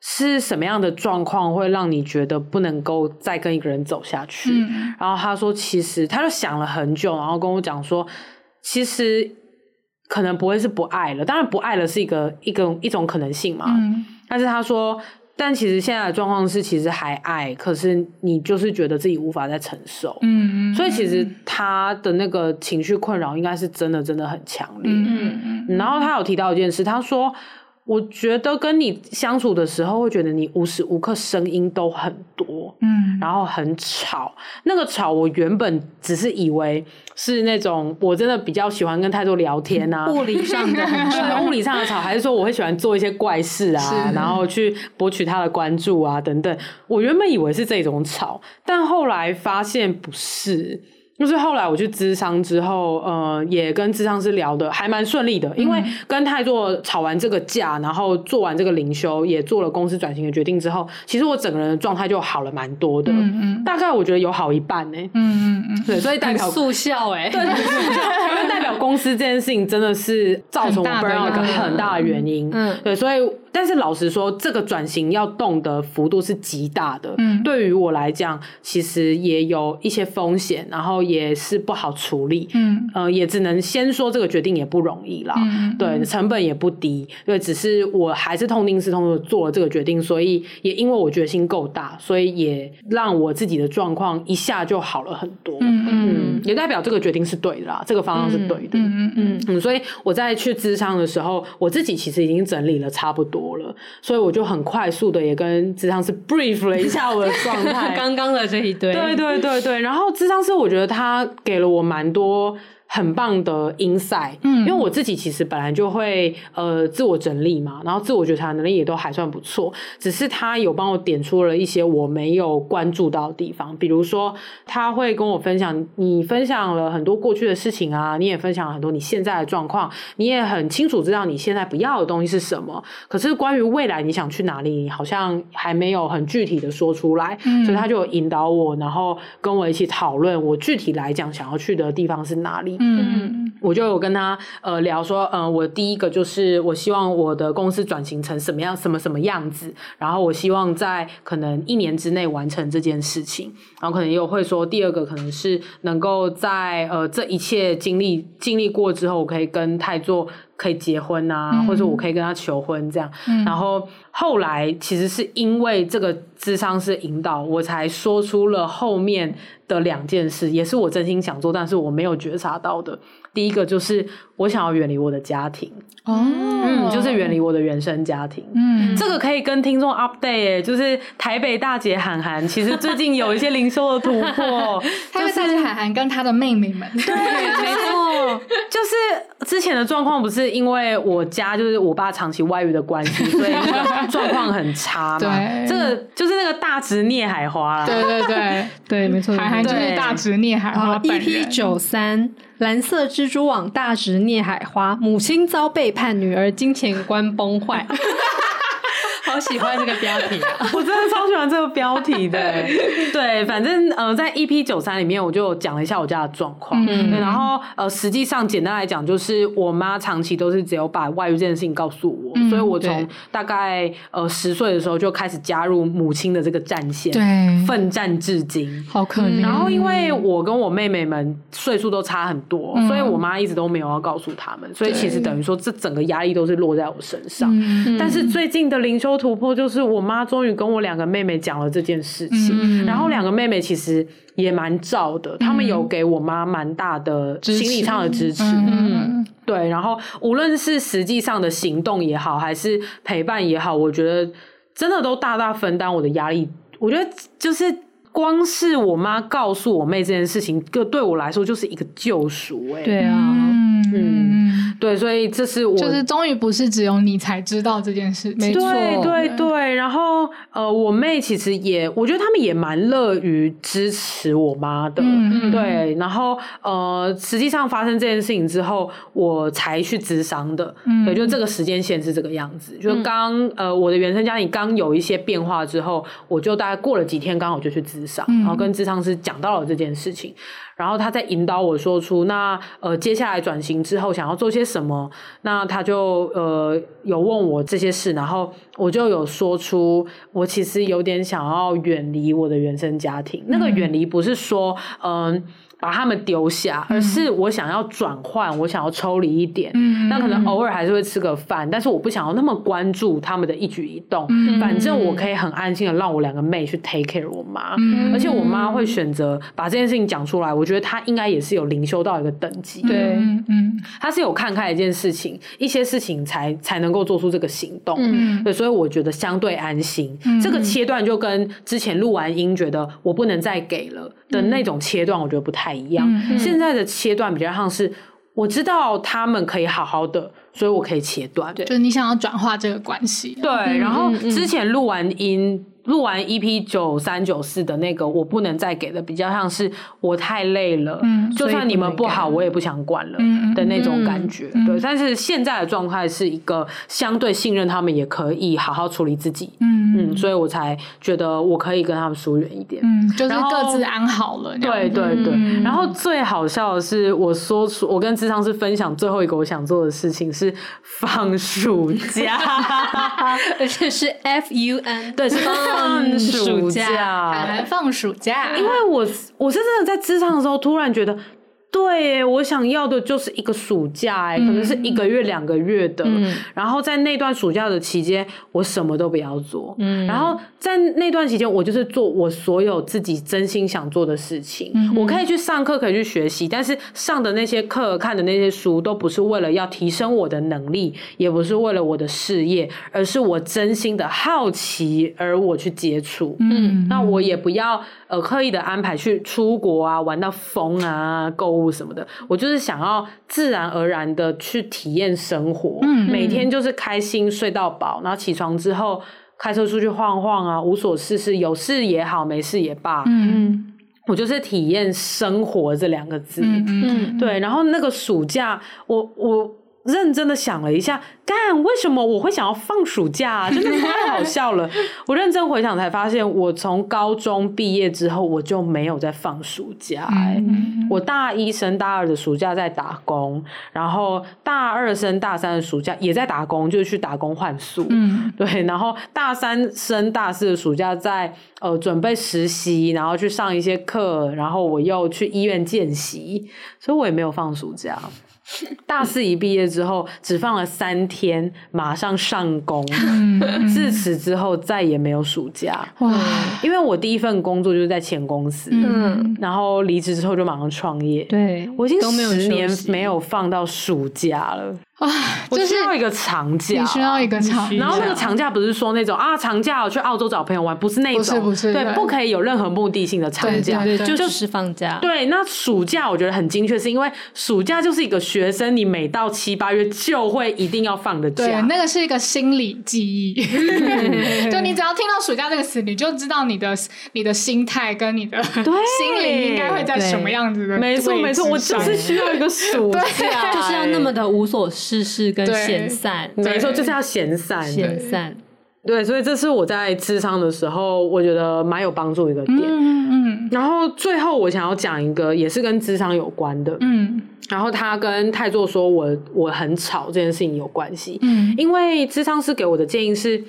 是什么样的状况会让你觉得不能够再跟一个人走下去？嗯、然后他说，其实他就想了很久，然后跟我讲说。其实可能不会是不爱了，当然不爱了是一个一个一种可能性嘛。嗯，但是他说，但其实现在的状况是，其实还爱，可是你就是觉得自己无法再承受。嗯，所以其实他的那个情绪困扰应该是真的真的很强烈。嗯嗯，然后他有提到一件事，他说。我觉得跟你相处的时候，会觉得你无时无刻声音都很多，嗯，然后很吵。那个吵，我原本只是以为是那种我真的比较喜欢跟太多聊天啊，物理上的很吵，[laughs] 物理上的吵，还是说我会喜欢做一些怪事啊，然后去博取他的关注啊等等。我原本以为是这种吵，但后来发现不是。就是后来我去咨商之后，呃，也跟咨商师聊的还蛮顺利的，因为跟泰座吵完这个架，然后做完这个灵修，也做了公司转型的决定之后，其实我整个人的状态就好了蛮多的，嗯嗯，大概我觉得有好一半呢、欸，嗯嗯嗯，对，所以代表速效哎，对，速效，因为代表公司这件事情真的是造成我 burn 一个很大的原因，嗯，对，所以。但是老实说，这个转型要动的幅度是极大的。嗯，对于我来讲，其实也有一些风险，然后也是不好处理。嗯，呃，也只能先说这个决定也不容易啦。嗯，对，成本也不低。对，只是我还是痛定思痛的做了这个决定，所以也因为我决心够大，所以也让我自己的状况一下就好了很多。嗯嗯，也代表这个决定是对的啦，这个方向是对的。嗯嗯嗯嗯，所以我在去咨商的时候，我自己其实已经整理了差不多。了，所以我就很快速的也跟智商师 brief 了一下我的状态，[laughs] 刚刚的这一堆，对对对对，然后智商师我觉得他给了我蛮多。很棒的 insight，嗯，因为我自己其实本来就会呃自我整理嘛，然后自我觉察能力也都还算不错，只是他有帮我点出了一些我没有关注到的地方，比如说他会跟我分享，你分享了很多过去的事情啊，你也分享了很多你现在的状况，你也很清楚知道你现在不要的东西是什么，可是关于未来你想去哪里，你好像还没有很具体的说出来，嗯，所以他就引导我，然后跟我一起讨论我具体来讲想要去的地方是哪里。嗯，我就有跟他呃聊说，嗯、呃，我第一个就是我希望我的公司转型成什么样，什么什么样子，然后我希望在可能一年之内完成这件事情，然后可能也有会说第二个可能是能够在呃这一切经历经历过之后，我可以跟太座可以结婚啊，嗯、或者我可以跟他求婚这样，嗯、然后后来其实是因为这个智商是引导，我才说出了后面的两件事，也是我真心想做，但是我没有觉察到的。第一个就是我想要远离我的家庭，哦，嗯，就是远离我的原生家庭，嗯，这个可以跟听众 update，就是台北大姐涵涵，其实最近有一些零售的突破，台北大姐涵涵跟她的妹妹们，对，没错，就是之前的状况不是因为我家就是我爸长期外遇的关系，所以那个状况很差嘛。[laughs] 对，这个就是那个大直聂海花啦。对对对。对，没错。[laughs] 海涵就是大直聂海花。EP 九三，蓝色蜘蛛网，大直聂海花，母亲遭背叛，女儿金钱观崩坏。好喜欢这个标题啊！[laughs] 我真的超喜欢这个标题的。[laughs] 对，反正呃，在 EP 九三里面，我就讲了一下我家的状况。嗯，然后呃，实际上简单来讲，就是我妈长期都是只有把外遇这件事情告诉我，嗯、所以我从大概呃十岁的时候就开始加入母亲的这个战线，对，奋战至今，好可怜。然后因为我跟我妹妹们岁数都差很多，嗯、所以我妈一直都没有要告诉他们，所以其实等于说这整个压力都是落在我身上。嗯、但是最近的灵修突破就是我妈终于跟我两个妹妹讲了这件事情，嗯、然后两个妹妹其实也蛮照的，他、嗯、们有给我妈蛮大的心理上的支持，嗯，对，然后无论是实际上的行动也好，还是陪伴也好，我觉得真的都大大分担我的压力。我觉得就是光是我妈告诉我妹这件事情，就对我来说就是一个救赎、欸，哎，对啊，嗯。嗯对，所以这是我就是终于不是只有你才知道这件事情，没错，对对对。然后呃，我妹其实也，我觉得他们也蛮乐于支持我妈的，嗯嗯对。然后呃，实际上发生这件事情之后，我才去咨商的，嗯，对，就这个时间线是这个样子。就刚呃，我的原生家庭刚有一些变化之后，我就大概过了几天，刚好就去咨商，然后跟咨商师讲到了这件事情。然后他在引导我说出那呃接下来转型之后想要做些什么，那他就呃有问我这些事，然后我就有说出我其实有点想要远离我的原生家庭，嗯、那个远离不是说嗯。呃把他们丢下，而是我想要转换，我想要抽离一点。嗯，那可能偶尔还是会吃个饭，但是我不想要那么关注他们的一举一动。嗯，反正我可以很安心的让我两个妹去 take care 我妈。嗯，而且我妈会选择把这件事情讲出来，我觉得她应该也是有灵修到一个等级。对，嗯，她是有看开一件事情，一些事情才才能够做出这个行动。嗯，对，所以我觉得相对安心。这个切断就跟之前录完音觉得我不能再给了的那种切断，我觉得不太一样。嗯、现在的切断比较像是，我知道他们可以好好的，所以我可以切断。对，就是你想要转化这个关系。对，然后之前录完音。录完 EP 九三九四的那个，我不能再给的，比较像是我太累了，嗯，就算你们不好，我也不想管了的那种感觉，嗯、对。但是现在的状态是一个相对信任他们，也可以好好处理自己，嗯嗯，所以我才觉得我可以跟他们疏远一点，嗯，就是各自安好了。对对对。嗯、然后最好笑的是，我说出我跟智商是分享最后一个我想做的事情是放暑假，[laughs] 而且是 F U N，对，是放。放暑假，还放暑假，因为我我是真的在职场的时候，突然觉得。对，我想要的就是一个暑假，哎，可能是一个月、两个月的。嗯，然后在那段暑假的期间，我什么都不要做。嗯，然后在那段期间，我就是做我所有自己真心想做的事情。嗯，我可以去上课，可以去学习，但是上的那些课、看的那些书，都不是为了要提升我的能力，也不是为了我的事业，而是我真心的好奇而我去接触。嗯，那我也不要呃刻意的安排去出国啊，玩到疯啊，购物。什么的，我就是想要自然而然的去体验生活，嗯，每。天就是开心睡到饱，然后起床之后开车出去晃晃啊，无所事事，有事也好，没事也罢，嗯，我就是体验生活这两个字，嗯嗯，对，然后那个暑假，我我认真的想了一下。干，为什么我会想要放暑假啊？[laughs] 真的太好笑了！我认真回想才发现，我从高中毕业之后，我就没有再放暑假，欸。嗯、我大一升大二的暑假在打工，然后大二升大三的暑假也在打工，就是去打工换宿。嗯，对。然后大三升大四的暑假在呃准备实习，然后去上一些课，然后我又去医院见习，所以我也没有放暑假。[laughs] 大四一毕业之后，只放了三天，马上上工。嗯、自此之后，再也没有暑假。哇！因为我第一份工作就是在前公司，嗯，然后离职之后就马上创业。对，我已经十年没有放到暑假了。啊，我就是需要一个长假，你需要一个长假，然后那个长假不是说那种啊长假我去澳洲找朋友玩，不是那种，不是不是对，对。不可以有任何目的性的长假，对对对就是放假。对，那暑假我觉得很精确，是因为暑假就是一个学生，你每到七八月就会一定要放的假，对，那个是一个心理记忆，[laughs] 就你只要听到暑假这个词，你就知道你的你的心态跟你的心灵应该会在什么样子的。没错没错，我就是需要一个暑假，就是要那么的无所事事跟闲散，没错，就是要闲散，闲散。对，所以这是我在智商的时候，我觉得蛮有帮助一个点。嗯嗯。然后最后我想要讲一个，也是跟智商有关的。嗯。然后他跟泰座说我我很吵这件事情有关系。嗯。因为智商师给我的建议是，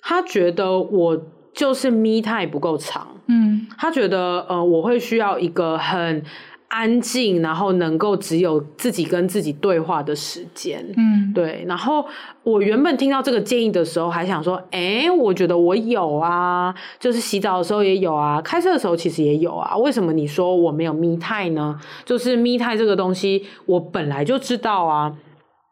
他觉得我就是 me time 不够长。嗯。他觉得呃，我会需要一个很。安静，然后能够只有自己跟自己对话的时间，嗯，对。然后我原本听到这个建议的时候，还想说，哎，我觉得我有啊，就是洗澡的时候也有啊，开车的时候其实也有啊。为什么你说我没有 me time 呢？就是 me time 这个东西，我本来就知道啊。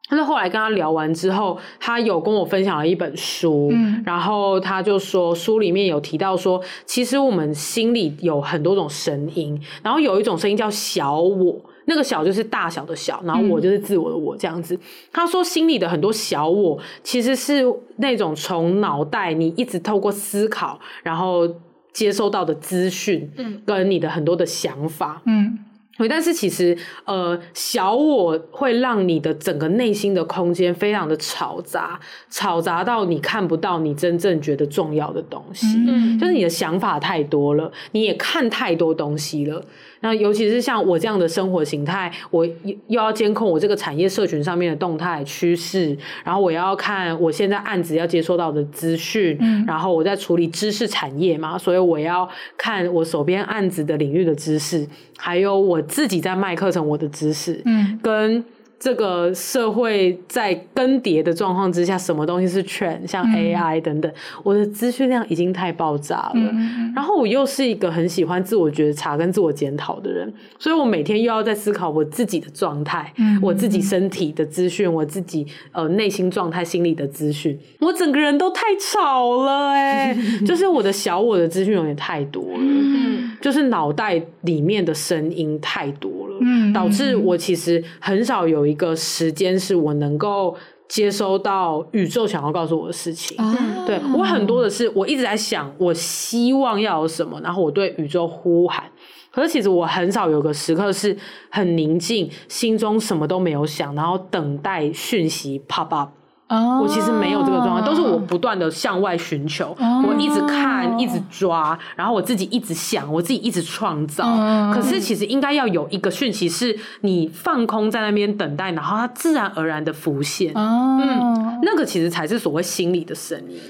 但是后来跟他聊完之后，他有跟我分享了一本书，嗯，然后他就说书里面有提到说，其实我们心里有很多种声音，然后有一种声音叫小我，那个小就是大小的小，然后我就是自我的我这样子。嗯，他说心里的很多小我其实是那种从脑袋你一直透过思考，然后接收到的资讯，嗯，跟你的很多的想法，嗯。对，但是其实，呃，小我会让你的整个内心的空间非常的嘈杂，嘈杂到你看不到你真正觉得重要的东西，嗯，就是你的想法太多了，你也看太多东西了。那尤其是像我这样的生活形态，我又要监控我这个产业社群上面的动态趋势，然后我要看我现在案子要接收到的资讯，嗯，然后我在处理知识产业嘛，所以我要看我手边案子的领域的知识，还有我自己在卖课程我的知识，嗯，跟。这个社会在更迭的状况之下，什么东西是 trend？像 AI 等等，嗯、我的资讯量已经太爆炸了。嗯、然后我又是一个很喜欢自我觉察跟自我检讨的人，所以我每天又要在思考我自己的状态，嗯、我自己身体的资讯，我自己呃内心状态、心理的资讯，我整个人都太吵了哎、欸，[laughs] 就是我的小我的资讯有点太多了，嗯、就是脑袋里面的声音太多了。嗯，导致我其实很少有一个时间是我能够接收到宇宙想要告诉我的事情。嗯，对，我很多的是，我一直在想，我希望要有什么，然后我对宇宙呼喊。可是其实我很少有个时刻是很宁静，心中什么都没有想，然后等待讯息 pop up。Oh, 我其实没有这个状态，都是我不断的向外寻求，oh, 我一直看，一直抓，然后我自己一直想，我自己一直创造。Oh, 可是其实应该要有一个讯息，是你放空在那边等待，然后它自然而然的浮现。Oh, 嗯，那个其实才是所谓心里的声音。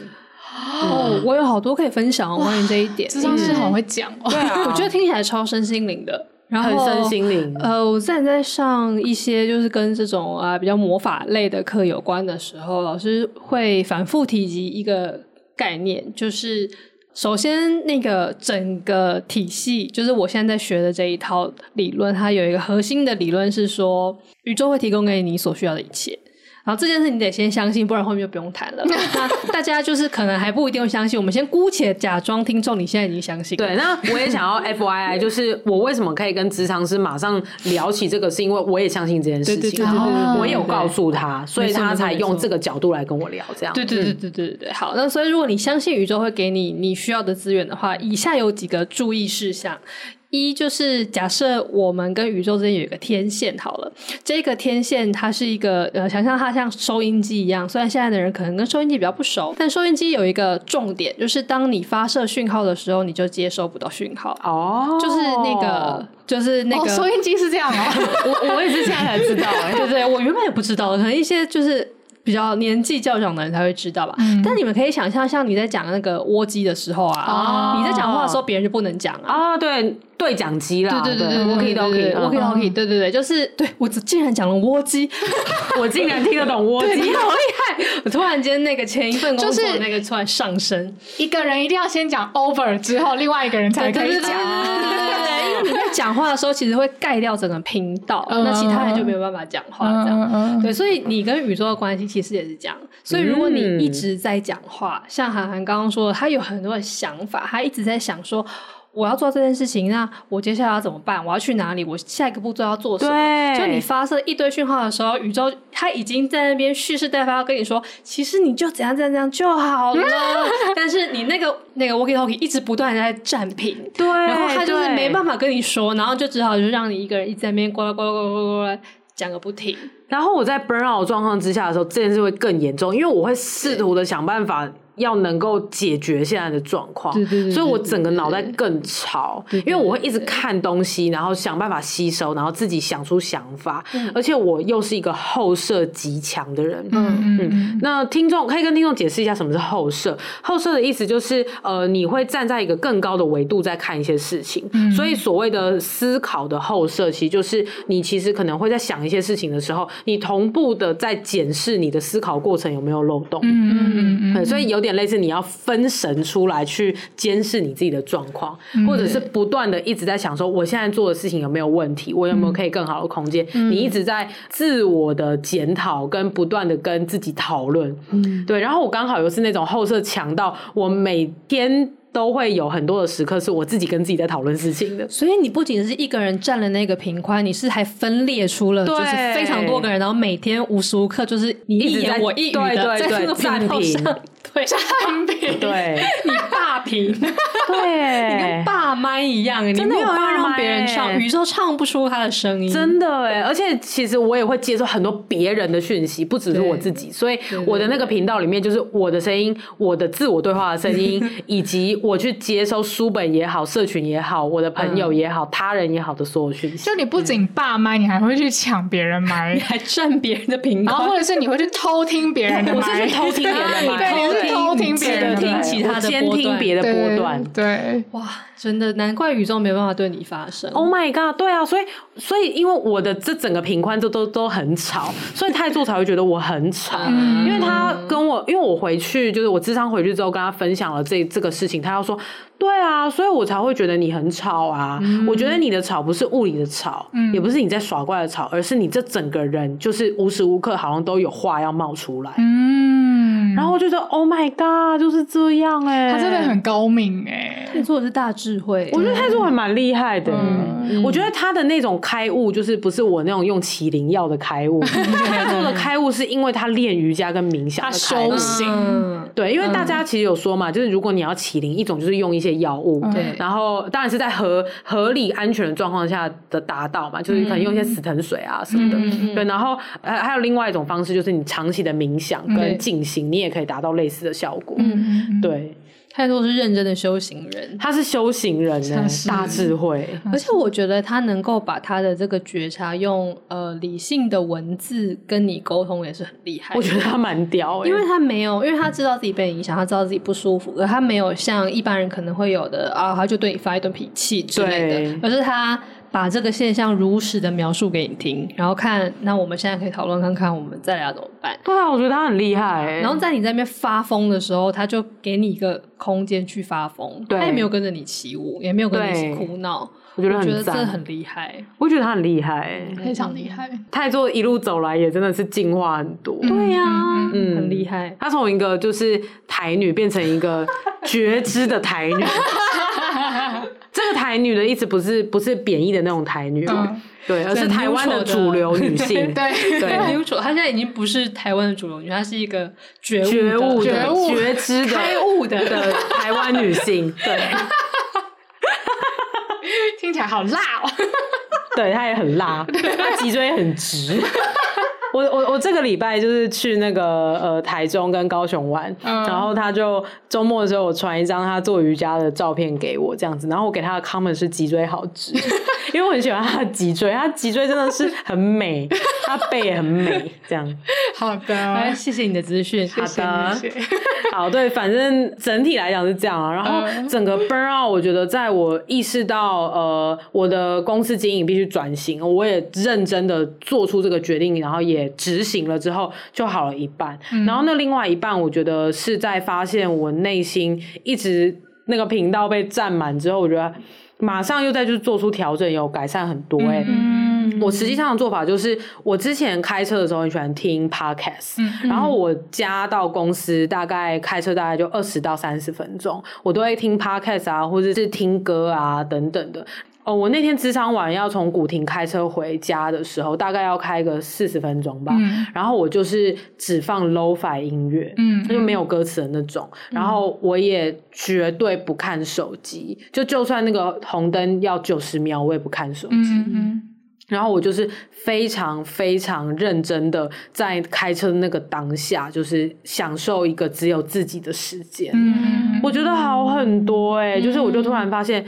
哦，oh, 我有好多可以分享关于这一点，咨商师好会讲哦。对啊，[laughs] 我觉得听起来超身心灵的。然后很身心灵。呃，我之前在上一些就是跟这种啊比较魔法类的课有关的时候，老师会反复提及一个概念，就是首先那个整个体系，就是我现在在学的这一套理论，它有一个核心的理论是说，宇宙会提供给你所需要的一切。然后这件事你得先相信，不然后面就不用谈了。那 [laughs] 大家就是可能还不一定会相信，我们先姑且假装听众，你现在已经相信。对，那我也想要 [laughs] FYI，就是我为什么可以跟职场师马上聊起这个，是因为我也相信这件事情，对对对对对，我有告诉他，所以他才用这个角度来跟我聊。这样，对对对对对对。好，那所以如果你相信宇宙会给你你需要的资源的话，以下有几个注意事项。一就是假设我们跟宇宙之间有一个天线好了，这个天线它是一个呃，想象它像收音机一样。虽然现在的人可能跟收音机比较不熟，但收音机有一个重点，就是当你发射讯号的时候，你就接收不到讯号。哦，就是那个，就是那个、哦、收音机是这样吗，[laughs] 我我也是现在才知道，对不对？我原本也不知道，可能一些就是。比较年纪较长的人才会知道吧，嗯、但你们可以想象，像你在讲那个蜗机的时候啊，哦、你在讲话的时候，别人就不能讲啊。啊，对，对讲机啦，对对对对，walkie talkie，walkie talkie，对对对，就是对我竟然讲了蜗鸡，[laughs] 我竟然听得懂蜗鸡，你好厉害！我突然间那个前一份工作那个突然上升，一个人一定要先讲 over 之后，另外一个人才可以讲。对对对对对对对对对讲话的时候，其实会盖掉整个频道，嗯、那其他人就没有办法讲话。这样，对，所以你跟宇宙的关系其实也是这样。所以如果你一直在讲话，嗯、像韩寒刚刚说的，他有很多的想法，他一直在想说。我要做这件事情，那我接下来要怎么办？我要去哪里？我下一个步骤要做什么？就你发射一堆讯号的时候，宇宙它已经在那边蓄势待发，要跟你说，其实你就怎样怎样怎样就好了。[laughs] 但是你那个那个 walkie talkie 一直不断在占屏，对，然后他就是没办法跟你说，然后就只好就让你一个人一直在那边呱啦呱啦呱啦呱啦讲个不停。然后我在 burn out 状况之下的时候，这件事会更严重，因为我会试图的想办法。要能够解决现在的状况，所以我整个脑袋更吵，因为我会一直看东西，然后想办法吸收，然后自己想出想法，而且我又是一个后设极强的人。嗯嗯，那听众可以跟听众解释一下什么是后设？后设的意思就是，呃，你会站在一个更高的维度在看一些事情，所以所谓的思考的后设，其实就是你其实可能会在想一些事情的时候，你同步的在检视你的思考过程有没有漏洞。嗯嗯嗯，所以有点。类似你要分神出来去监视你自己的状况，或者是不断的一直在想说，我现在做的事情有没有问题，我有没有可以更好的空间？你一直在自我的检讨跟不断的跟自己讨论，对。然后我刚好又是那种后设强到我每天。都会有很多的时刻是我自己跟自己在讨论事情的，所以你不仅是一个人占了那个平宽，你是还分裂出了就是非常多个人，然后每天无时无刻就是你一言我一语的在那个频道上，[laughs] [laughs] 对，你霸屏，对，[laughs] 你跟霸麦一样，你没有要让别人唱，宇宙唱不出他的声音，真的哎，而且其实我也会接受很多别人的讯息，不只是我自己，所以我的那个频道里面就是我的声音，[laughs] 我的自我对话的声音，以及。我去接收书本也好，社群也好，我的朋友也好，嗯、他人也好的所有讯息。就你不仅霸麦，你还会去抢别人麦，你还占别人的频道，然后或者是你会去偷听别人的麦，我是去偷听别人的麦，偷听别人的听其他的监听别的波段，对，哇。真的难怪宇宙没办法对你发声。Oh my god！对啊，所以所以因为我的这整个频宽都都都很吵，所以太座才会觉得我很吵。嗯、因为他跟我，因为我回去就是我智商回去之后跟他分享了这这个事情，他要说对啊，所以我才会觉得你很吵啊。嗯、我觉得你的吵不是物理的吵，嗯、也不是你在耍怪的吵，而是你这整个人就是无时无刻好像都有话要冒出来。嗯，然后我就觉得 Oh my god，就是这样哎、欸，他真的很高明哎、欸，他做的是大智慧，我觉得泰做还蛮厉害的。嗯、我觉得他的那种开悟，就是不是我那种用麒麟药的开悟。[laughs] 他做的开悟是因为他练瑜伽跟冥想的开悟，他修行。嗯、对，因为大家其实有说嘛，就是如果你要起灵，一种就是用一些药物，对、嗯，然后当然是在合合理安全的状况下的达到嘛，就是可能用一些死藤水啊什么的。嗯、对，然后还还有另外一种方式，就是你长期的冥想跟静心，你也可以达到类似的效果。嗯，对。太多是认真的修行人，他是修行人呢，是大智慧。而且我觉得他能够把他的这个觉察用呃理性的文字跟你沟通，也是很厉害。我觉得他蛮屌，因为他没有，因为他知道自己被影响，他知道自己不舒服，而他没有像一般人可能会有的啊，他就对你发一顿脾气之类的，对而是他。把这个现象如实的描述给你听，然后看，那我们现在可以讨论看看，我们再来要怎么办？对啊，我觉得他很厉害。然后在你在那边发疯的时候，他就给你一个空间去发疯，对他也没有跟着你起舞，也没有跟着你一起哭闹。我觉得很赞，很厉害。我觉得他很厉害，非常厉害。太座一路走来也真的是进化很多。对呀，嗯，很厉害。他从一个就是台女变成一个觉知的台女。[laughs] 这个台女的意思不是不是贬义的那种台女，对，而是台湾的主流女性。对 [laughs] 对，她现在已经不是台湾的主流女，她是一个觉悟觉悟的、觉知的、开悟的的台湾女性。[laughs] 对，听起来好辣哦。对，她也很辣，她脊椎很直。[laughs] [laughs] 我我我这个礼拜就是去那个呃台中跟高雄玩，嗯、然后他就周末的时候我传一张他做瑜伽的照片给我这样子，然后我给他的 comment 是脊椎好直，[laughs] 因为我很喜欢他的脊椎，他脊椎真的是很美，他背也很美，这样。[laughs] 好的，谢谢你的资讯。好的，好，对，反正整体来讲是这样啊。然后整个 burn out，我觉得在我意识到呃我的公司经营必须转型，我也认真的做出这个决定，然后也。执行了之后就好了一半，嗯、然后那另外一半，我觉得是在发现我内心一直那个频道被占满之后，我觉得马上又再去做出调整，有改善很多哎、我实际上的做法就是，我之前开车的时候很喜欢听 podcast，、嗯、然后我家到公司大概开车大概就二十到三十分钟，我都会听 podcast 啊，或者是听歌啊等等的。哦，我那天职场晚要从古亭开车回家的时候，大概要开个四十分钟吧。嗯、然后我就是只放 Lo-Fi 音乐，嗯，就没有歌词的那种。嗯、然后我也绝对不看手机，就就算那个红灯要九十秒，我也不看手机。嗯嗯、然后我就是非常非常认真的在开车的那个当下，就是享受一个只有自己的时间。嗯、我觉得好很多哎、欸，嗯、就是我就突然发现。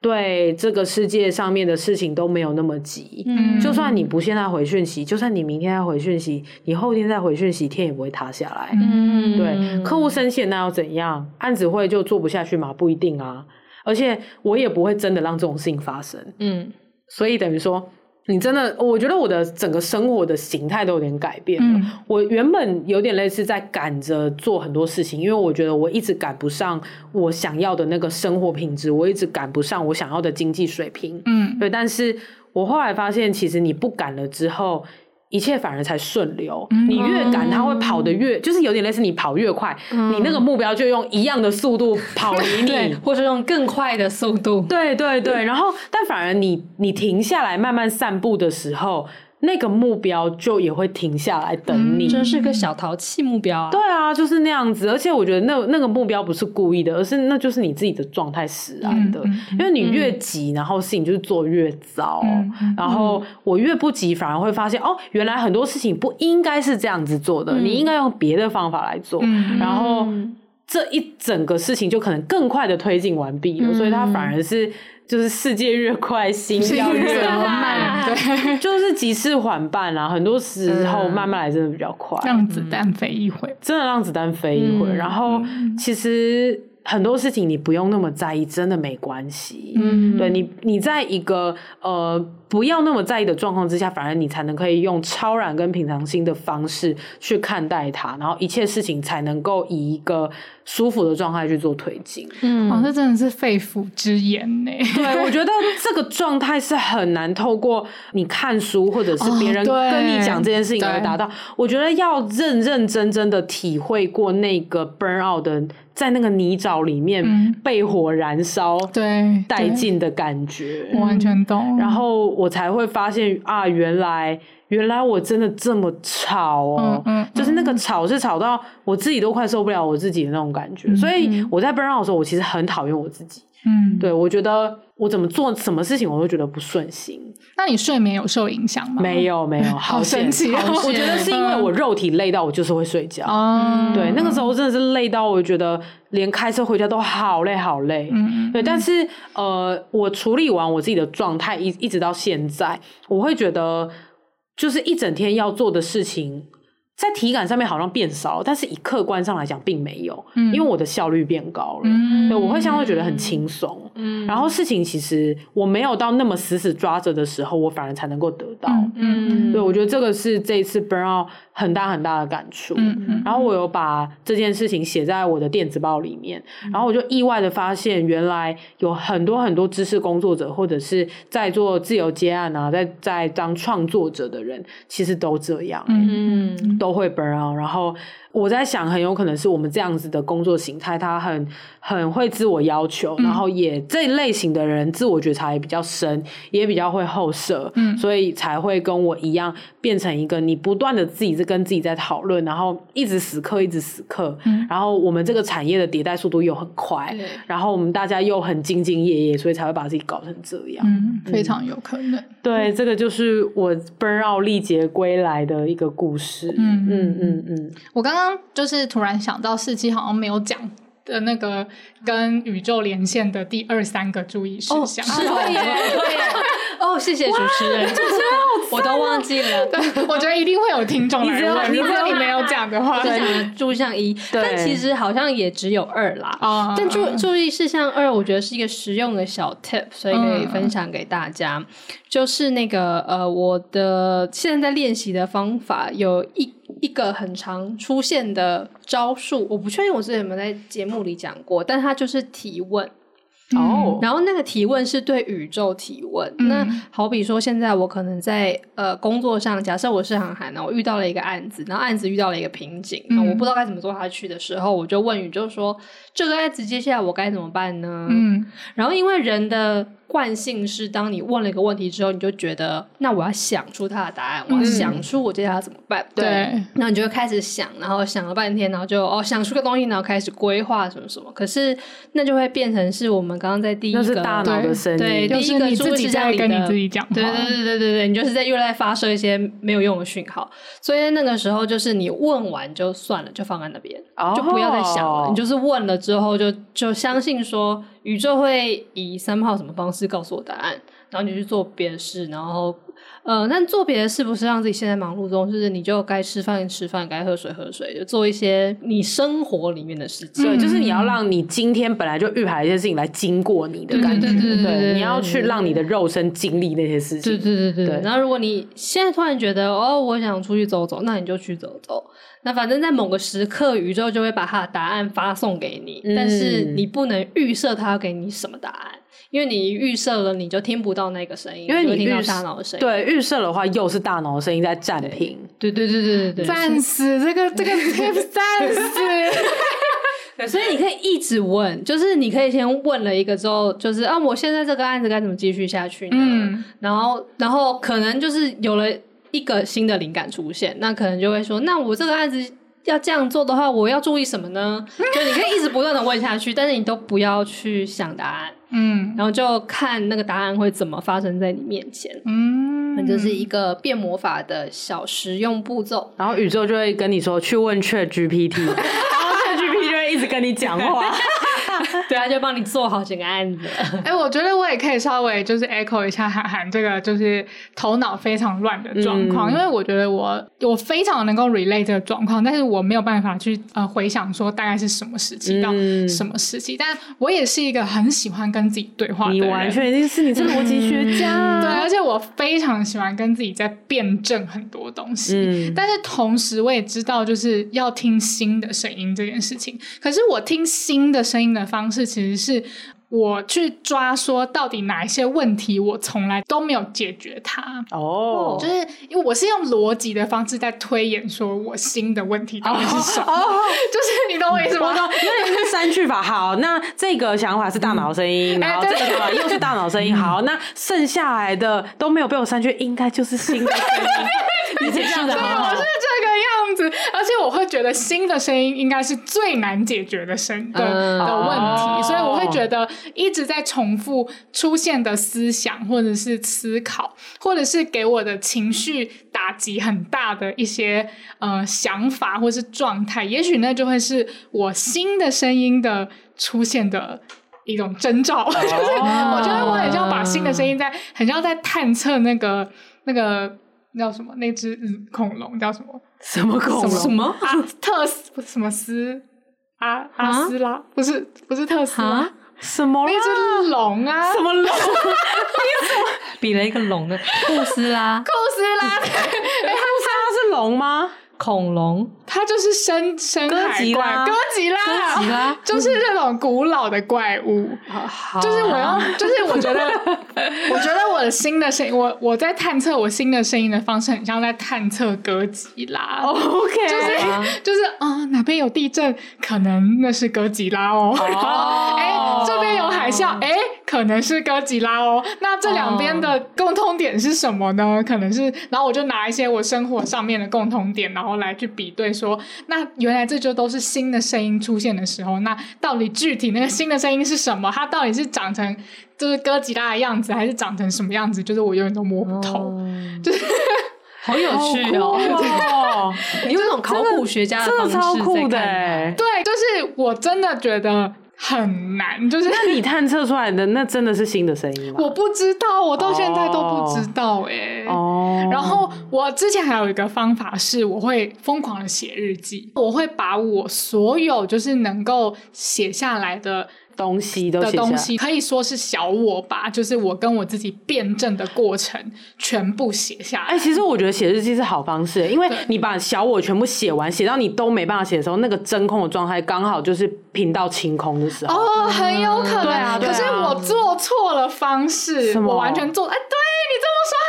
对这个世界上面的事情都没有那么急，嗯，就算你不现在回讯息，就算你明天再回讯息，你后天再回讯息，天也不会塌下来，嗯，对，客户生气那又怎样？案子会就做不下去吗？不一定啊，而且我也不会真的让这种事情发生，嗯，所以等于说。你真的，我觉得我的整个生活的形态都有点改变了。嗯、我原本有点类似在赶着做很多事情，因为我觉得我一直赶不上我想要的那个生活品质，我一直赶不上我想要的经济水平。嗯，对。但是我后来发现，其实你不赶了之后。一切反而才顺流，嗯、你越赶，它会跑得越，就是有点类似你跑越快，嗯、你那个目标就用一样的速度跑离你，[laughs] 或者用更快的速度。对对对，然后但反而你你停下来慢慢散步的时候。那个目标就也会停下来等你，这、嗯、是个小淘气目标啊。对啊，就是那样子。而且我觉得那那个目标不是故意的，而是那就是你自己的状态使然的。因为你越急，然后事情就是做越糟。然后我越不急，反而会发现哦，原来很多事情不应该是这样子做的，嗯、你应该用别的方法来做。嗯、然后这一整个事情就可能更快的推进完毕了，嗯、所以它反而是。就是世界越快，心要越慢，对，[laughs] 就是急事缓办啊。很多时候慢慢来真的比较快，让子弹飞一回，真的让子弹飞一会。然后其实很多事情你不用那么在意，真的没关系。嗯，对你，你在一个呃。不要那么在意的状况之下，反而你才能可以用超然跟平常心的方式去看待它，然后一切事情才能够以一个舒服的状态去做推进。嗯，哦，这真的是肺腑之言呢。对，我觉得这个状态是很难透过你看书或者是别人跟你讲这件事情而达到。我觉得要认认真真的体会过那个 burn out 的，在那个泥沼里面被火燃烧、对殆尽的感觉，我完全懂。然后。我才会发现啊，原来原来我真的这么吵哦，嗯嗯、就是那个吵是吵到我自己都快受不了我自己的那种感觉。嗯、所以我在 burn out 的时候，我其实很讨厌我自己。嗯，对，我觉得我怎么做什么事情，我都觉得不顺心。那你睡眠有受影响吗？没有，没有，[laughs] 好神奇。哦 [laughs] 我觉得是因为我肉体累到我就是会睡觉。嗯，对，那个时候真的是累到我觉得连开车回家都好累，好累。嗯，对。但是呃，我处理完我自己的状态，一一直到现在，我会觉得就是一整天要做的事情。在体感上面好像变少，但是以客观上来讲并没有，嗯、因为我的效率变高了，嗯、对，我会相对觉得很轻松。嗯、然后事情其实我没有到那么死死抓着的时候，我反而才能够得到。嗯，对，我觉得这个是这一次 burnout 很大很大的感触。嗯、然后我有把这件事情写在我的电子报里面，嗯、然后我就意外的发现，原来有很多很多知识工作者或者是在做自由接案啊，在在当创作者的人，其实都这样。嗯。都会 burn out，然后我在想，很有可能是我们这样子的工作形态，他很很会自我要求，嗯、然后也这一类型的人自我觉察也比较深，也比较会后设，嗯，所以才会跟我一样变成一个你不断的自己在跟自己在讨论，然后一直死磕，一直死磕，嗯，然后我们这个产业的迭代速度又很快，对然后我们大家又很兢兢业业，所以才会把自己搞成这样，嗯，非常有可能，对，这个就是我 burn out 历劫归来的一个故事，嗯。嗯。嗯嗯嗯，我刚刚就是突然想到，四期好像没有讲的那个跟宇宙连线的第二三个注意事项。哦，是耶，对哦，谢谢主持人，主持人，我都忘记了。对，我觉得一定会有听众来问，如果你没有讲的话，对，注意事项一，但其实好像也只有二啦。但注注意事项二，我觉得是一个实用的小 tip，所以可以分享给大家。就是那个呃，我的现在在练习的方法有一一个很常出现的招数，我不确定我之前有没有在节目里讲过，但它就是提问。哦、嗯，然后那个提问是对宇宙提问。嗯、那好比说，现在我可能在呃工作上，假设我是航海，呢我遇到了一个案子，然后案子遇到了一个瓶颈，那、嗯、我不知道该怎么做下去的时候，我就问宇宙说：“这个案子接下来我该怎么办呢？”嗯，然后因为人的。惯性是，当你问了一个问题之后，你就觉得，那我要想出它的答案，嗯、我要想出我接下来要怎么办。对，然后你就会开始想，然后想了半天，然后就哦想出个东西，然后开始规划什么什么。可是那就会变成是我们刚刚在第一个，是大脑的声音，对，第一个是自己在跟你自己讲话，对对对对对对，你就是在又在发射一些没有用的讯号。所以那个时候就是你问完就算了，就放在那边，哦、就不要再想了。你就是问了之后就，就相信说。宇宙会以三炮什么方式告诉我答案，然后你去做别的事，然后呃，但做别的事不是让自己陷在忙碌中，就是你就该吃饭吃饭，该喝水喝水，就做一些你生活里面的事情。对，就是你要让你今天本来就预排一些事情来经过你的感觉，对对对，你要去让你的肉身经历那些事情。对对对对，然后如果你现在突然觉得哦，我想出去走走，那你就去走走。那反正，在某个时刻，宇宙就会把它的答案发送给你，嗯、但是你不能预设它要给你什么答案，因为你预设了，你就听不到那个声音，因为你，你听到大脑的声音。对，预设的话，又是大脑的声音在暂停。对对对对对对，暂时这个这个 [laughs] 暂时。对，所以你可以一直问，就是你可以先问了一个之后，就是啊，我现在这个案子该怎么继续下去呢？嗯，然后然后可能就是有了。一个新的灵感出现，那可能就会说，那我这个案子要这样做的话，我要注意什么呢？就你可以一直不断的问下去，但是你都不要去想答案，嗯，然后就看那个答案会怎么发生在你面前，嗯，那就是一个变魔法的小实用步骤，然后宇宙就会跟你说去问 ChatGPT，[laughs] 然后 ChatGPT 就会一直跟你讲话。[laughs] 对啊，就帮你做好整个案子。哎、欸，我觉得我也可以稍微就是 echo 一下韩寒这个就是头脑非常乱的状况，嗯、因为我觉得我我非常能够 relate 这个状况，但是我没有办法去呃回想说大概是什么时期到什么时期。嗯、但我也是一个很喜欢跟自己对话的人，你完全一定是你是逻辑学家，对，而且我非常喜欢跟自己在辩证很多东西。嗯、但是同时我也知道就是要听新的声音这件事情，可是我听新的声音的方式。其实是我去抓说，到底哪一些问题我从来都没有解决它哦，就是因为我是用逻辑的方式在推演，说我新的问题到底是什么？哦、[laughs] 就是你懂我意思吗？那你是删去法。好，那这个想法是大脑声音，嗯、然后这个又是大脑声音。嗯、好，那剩下来的都没有被我删去，应该就是新的声音。[laughs] 你解释的很好。而且我会觉得新的声音应该是最难解决的声的的问题，所以我会觉得一直在重复出现的思想或者是思考，或者是给我的情绪打击很大的一些呃想法或是状态，也许那就会是我新的声音的出现的一种征兆。就是 [laughs] 我觉得我很像把新的声音在很像在探测那个那个叫什么那只恐龙叫什么？什么恐龙？什么阿特斯不是什么斯阿阿斯拉？不是不是特斯拉？什么？那只龙啊？什么龙？[laughs] 比了一个龙的库斯拉？库斯拉？[laughs] 哎，库斯拉是龙吗？恐龙，它就是深深海怪，哥吉拉，哥吉拉，[laughs] 就是这种古老的怪物。好，就是我要，就是我觉得，[laughs] 我觉得我的新的声音，我我在探测我新的声音的方式，很像在探测哥吉拉。OK，就是就是啊，哪边有地震，可能那是哥吉拉哦。[laughs] 哎，这边有海啸，哎，可能是哥吉拉哦。那这两边的共通点是什么呢？可能是，然后我就拿一些我生活上面的共同点，然后。来去比对说，那原来这就都是新的声音出现的时候，那到底具体那个新的声音是什么？它到底是长成就是哥吉拉的样子，还是长成什么样子？就是我永远都摸不透，哦、就是 [laughs] 好有趣哦！哦 [laughs] 你有那种考古学家的方式在看，对，就是我真的觉得。很难，就是那你探测出来的那真的是新的声音吗？我不知道，我到现在都不知道哎、欸。哦。然后我之前还有一个方法是，我会疯狂的写日记，我会把我所有就是能够写下来的东西都的东西，可以说是小我吧，就是我跟我自己辩证的过程全部写下来。哎、欸，其实我觉得写日记是好方式，因为你把小我全部写完，写到你都没办法写的时候，那个真空的状态刚好就是频道清空的时候。哦，很有可能。啊，可是我做错了方式，我完全做哎，对。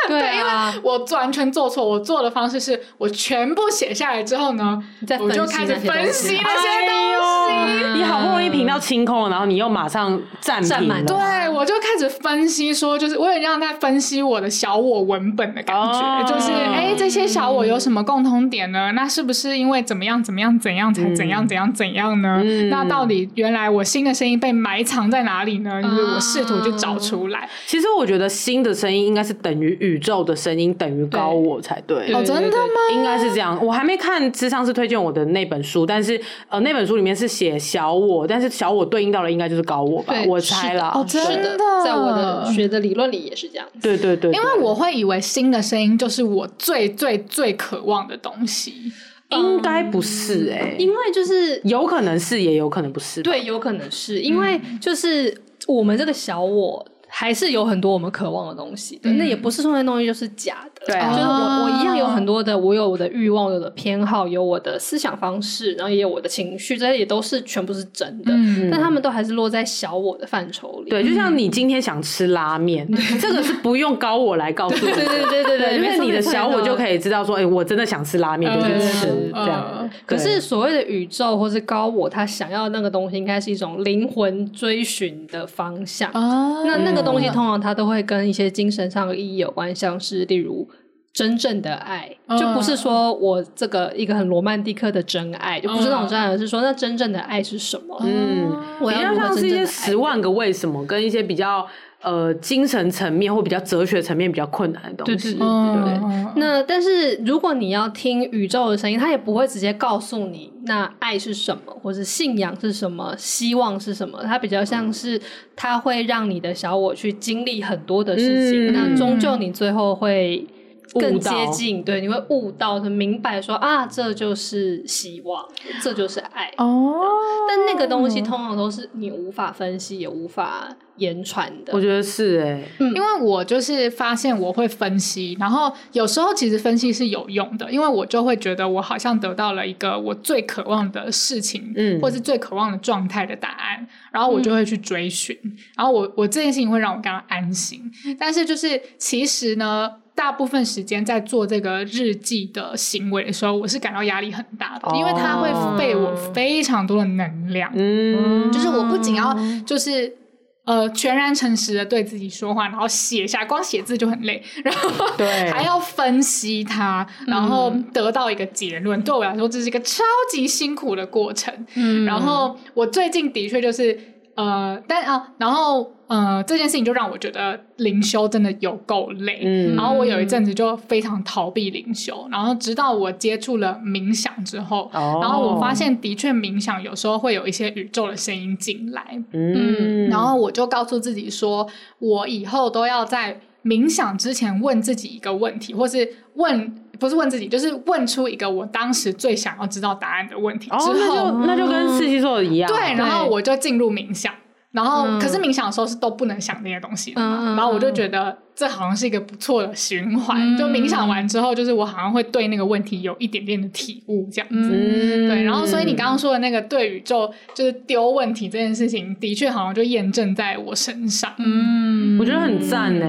[laughs] 对，啊、因为我完全做错。我做的方式是我全部写下来之后呢，我就开始分析那些东西。哎、你好不容易评到清空，然后你又马上暂停。对，我就开始分析说，就是我也让他分析我的小我文本的感觉，哦、就是哎，这些小我有什么共通点呢？那是不是因为怎么样怎么样怎样才怎样怎样怎样呢？嗯、那到底原来我新的声音被埋藏在哪里呢？就是我试图去找出来。其实我觉得新的声音应该是。等于宇宙的声音等于高我才对哦，真的吗？应该是这样。我还没看智商是推荐我的那本书，但是呃，那本书里面是写小我，但是小我对应到的应该就是高我吧？我猜了。哦，真的，在我的学的理论里也是这样。对对对，因为我会以为新的声音就是我最最最渴望的东西，应该不是哎，因为就是有可能是，也有可能不是。对，有可能是因为就是我们这个小我。还是有很多我们渴望的东西的，嗯、那也不是说那东西就是假的，对、啊，就是我我一样有很多的，我有我的欲望，有的偏好，有我的思想方式，然后也有我的情绪，这些也都是全部是真的，嗯、但他们都还是落在小我的范畴里。对，就像你今天想吃拉面，嗯、这个是不用高我来告诉你，对对对对对，因为你的小我就可以知道说，哎、欸，我真的想吃拉面，就去吃这样。嗯、可是所谓的宇宙或是高我，他想要的那个东西，应该是一种灵魂追寻的方向啊，那那个。东西通常它都会跟一些精神上的意义有关，像是例如真正的爱，就不是说我这个一个很罗曼蒂克的真爱，就不是那种真爱，而是说那真正的爱是什么？嗯，我要像是一些十万个为什么，跟一些比较。呃，精神层面或比较哲学层面比较困难的东西，对对对。那但是如果你要听宇宙的声音，它也不会直接告诉你那爱是什么，或是信仰是什么，希望是什么。它比较像是它会让你的小我去经历很多的事情，嗯、那终究你最后会更接近，对，你会悟到，明白说啊，这就是希望，这就是爱。哦，但那个东西通常都是你无法分析，也无法。言传的，我觉得是哎、欸，嗯，因为我就是发现我会分析，然后有时候其实分析是有用的，因为我就会觉得我好像得到了一个我最渴望的事情，嗯，或是最渴望的状态的答案，然后我就会去追寻，嗯、然后我我这件事情会让我感到安心，但是就是其实呢，大部分时间在做这个日记的行为的时候，我是感到压力很大的，哦、因为它会费我非常多的能量，嗯，就是我不仅要就是。呃，全然诚实的对自己说话，然后写下，光写字就很累，[laughs] 然后对，还要分析它，然后得到一个结论。嗯、对我来说，这是一个超级辛苦的过程。嗯，然后我最近的确就是。呃，但啊，然后呃，这件事情就让我觉得灵修真的有够累。嗯，然后我有一阵子就非常逃避灵修，然后直到我接触了冥想之后，哦、然后我发现的确冥想有时候会有一些宇宙的声音进来。嗯，嗯，然后我就告诉自己说，我以后都要在冥想之前问自己一个问题，或是问不是问自己，就是问出一个我当时最想要知道答案的问题。之后，哦、那就那就跟四七说的一样。对，然后我就进入冥想，然后、嗯、可是冥想的时候是都不能想那些东西的嘛。嗯、然后我就觉得这好像是一个不错的循环。嗯、就冥想完之后，就是我好像会对那个问题有一点点的体悟，这样子。嗯、对，然后所以你刚刚说的那个对宇宙就是丢问题这件事情，的确好像就验证在我身上。嗯，我觉得很赞呢。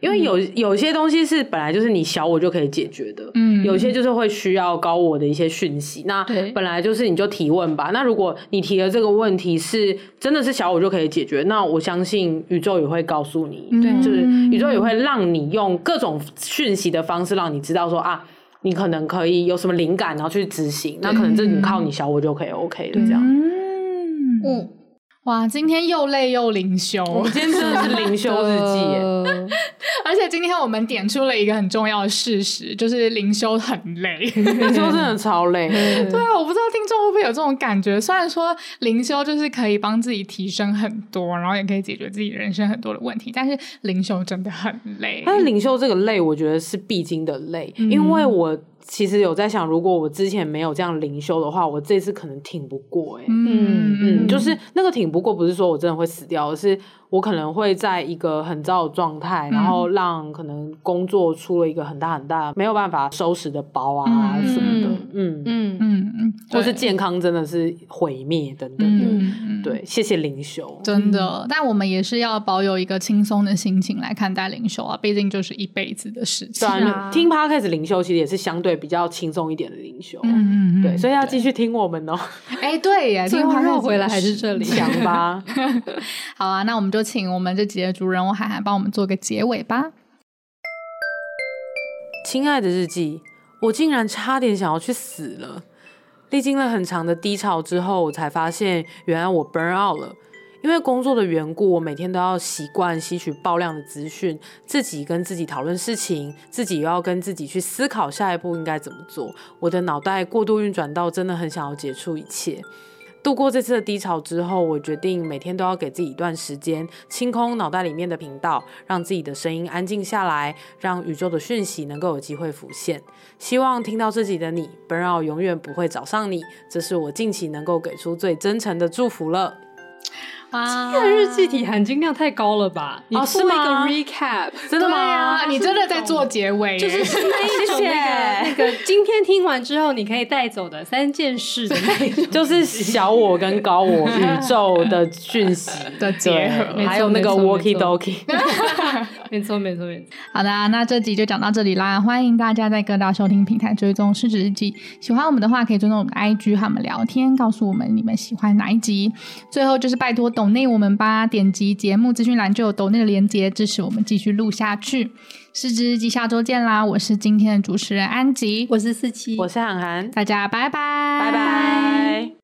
因为有有些东西是本来就是你小我就可以解决的，嗯，有些就是会需要高我的一些讯息。那本来就是你就提问吧。那如果你提的这个问题是真的是小我就可以解决，那我相信宇宙也会告诉你，对，就是宇宙也会让你用各种讯息的方式让你知道说啊，你可能可以有什么灵感，然后去执行。那可能这你靠你小我就可以 OK 的这样，嗯。哇，今天又累又灵修，我今天真的是灵修日记耶，[laughs] 而且今天我们点出了一个很重要的事实，就是灵修很累，[laughs] 灵修真的超累。[laughs] 对啊，我不知道听众会不会有这种感觉。虽然说灵修就是可以帮自己提升很多，然后也可以解决自己人生很多的问题，但是灵修真的很累。但是灵修这个累，我觉得是必经的累，嗯、因为我。其实有在想，如果我之前没有这样灵修的话，我这次可能挺不过哎、欸。嗯嗯，就是那个挺不过，不是说我真的会死掉，而是我可能会在一个很糟的状态，然后让可能工作出了一个很大很大没有办法收拾的包啊什么的。嗯嗯嗯嗯，或是健康真的是毁灭等等的。嗯、对，谢谢灵修，真的。但我们也是要保有一个轻松的心情来看待灵修啊，毕竟就是一辈子的事情。对啊，听 Podcast 灵修其实也是相对比较轻松一点的灵修。嗯嗯嗯，对，所以要继续听我们哦。[laughs] 哎，对呀，[laughs] 最后绕回来还是这里，讲吧。[laughs] 好啊，那我们就请我们这集的主人翁海涵帮我们做个结尾吧。亲爱的日记，我竟然差点想要去死了。历经了很长的低潮之后，我才发现原来我 burn out 了。因为工作的缘故，我每天都要习惯吸取爆量的资讯，自己跟自己讨论事情，自己又要跟自己去思考下一步应该怎么做。我的脑袋过度运转到真的很想要结束一切。度过这次的低潮之后，我决定每天都要给自己一段时间，清空脑袋里面的频道，让自己的声音安静下来，让宇宙的讯息能够有机会浮现。希望听到自己的你，burn out 永远不会找上你。这是我近期能够给出最真诚的祝福了。啊，这个日记体含金量太高了吧？你做一个 recap，真的吗？你真的在做结尾，就是那一种那个那个今天听完之后你可以带走的三件事的那种，[laughs] 就是小我跟高我宇宙的讯息 [laughs] 的结合，还有那个 walkie talkie。[laughs] 没错，没错，没错。好的，那这集就讲到这里啦。欢迎大家在各大收听平台追踪失职日记。喜欢我们的话，可以追踪我们的 IG 和我们聊天，告诉我们你们喜欢哪一集。最后就是拜托抖内我们吧，点击节目资讯栏就有抖内的连接，支持我们继续录下去。失职日记下周见啦！我是今天的主持人安吉，我是四七，我是涵涵，大家拜拜，拜拜。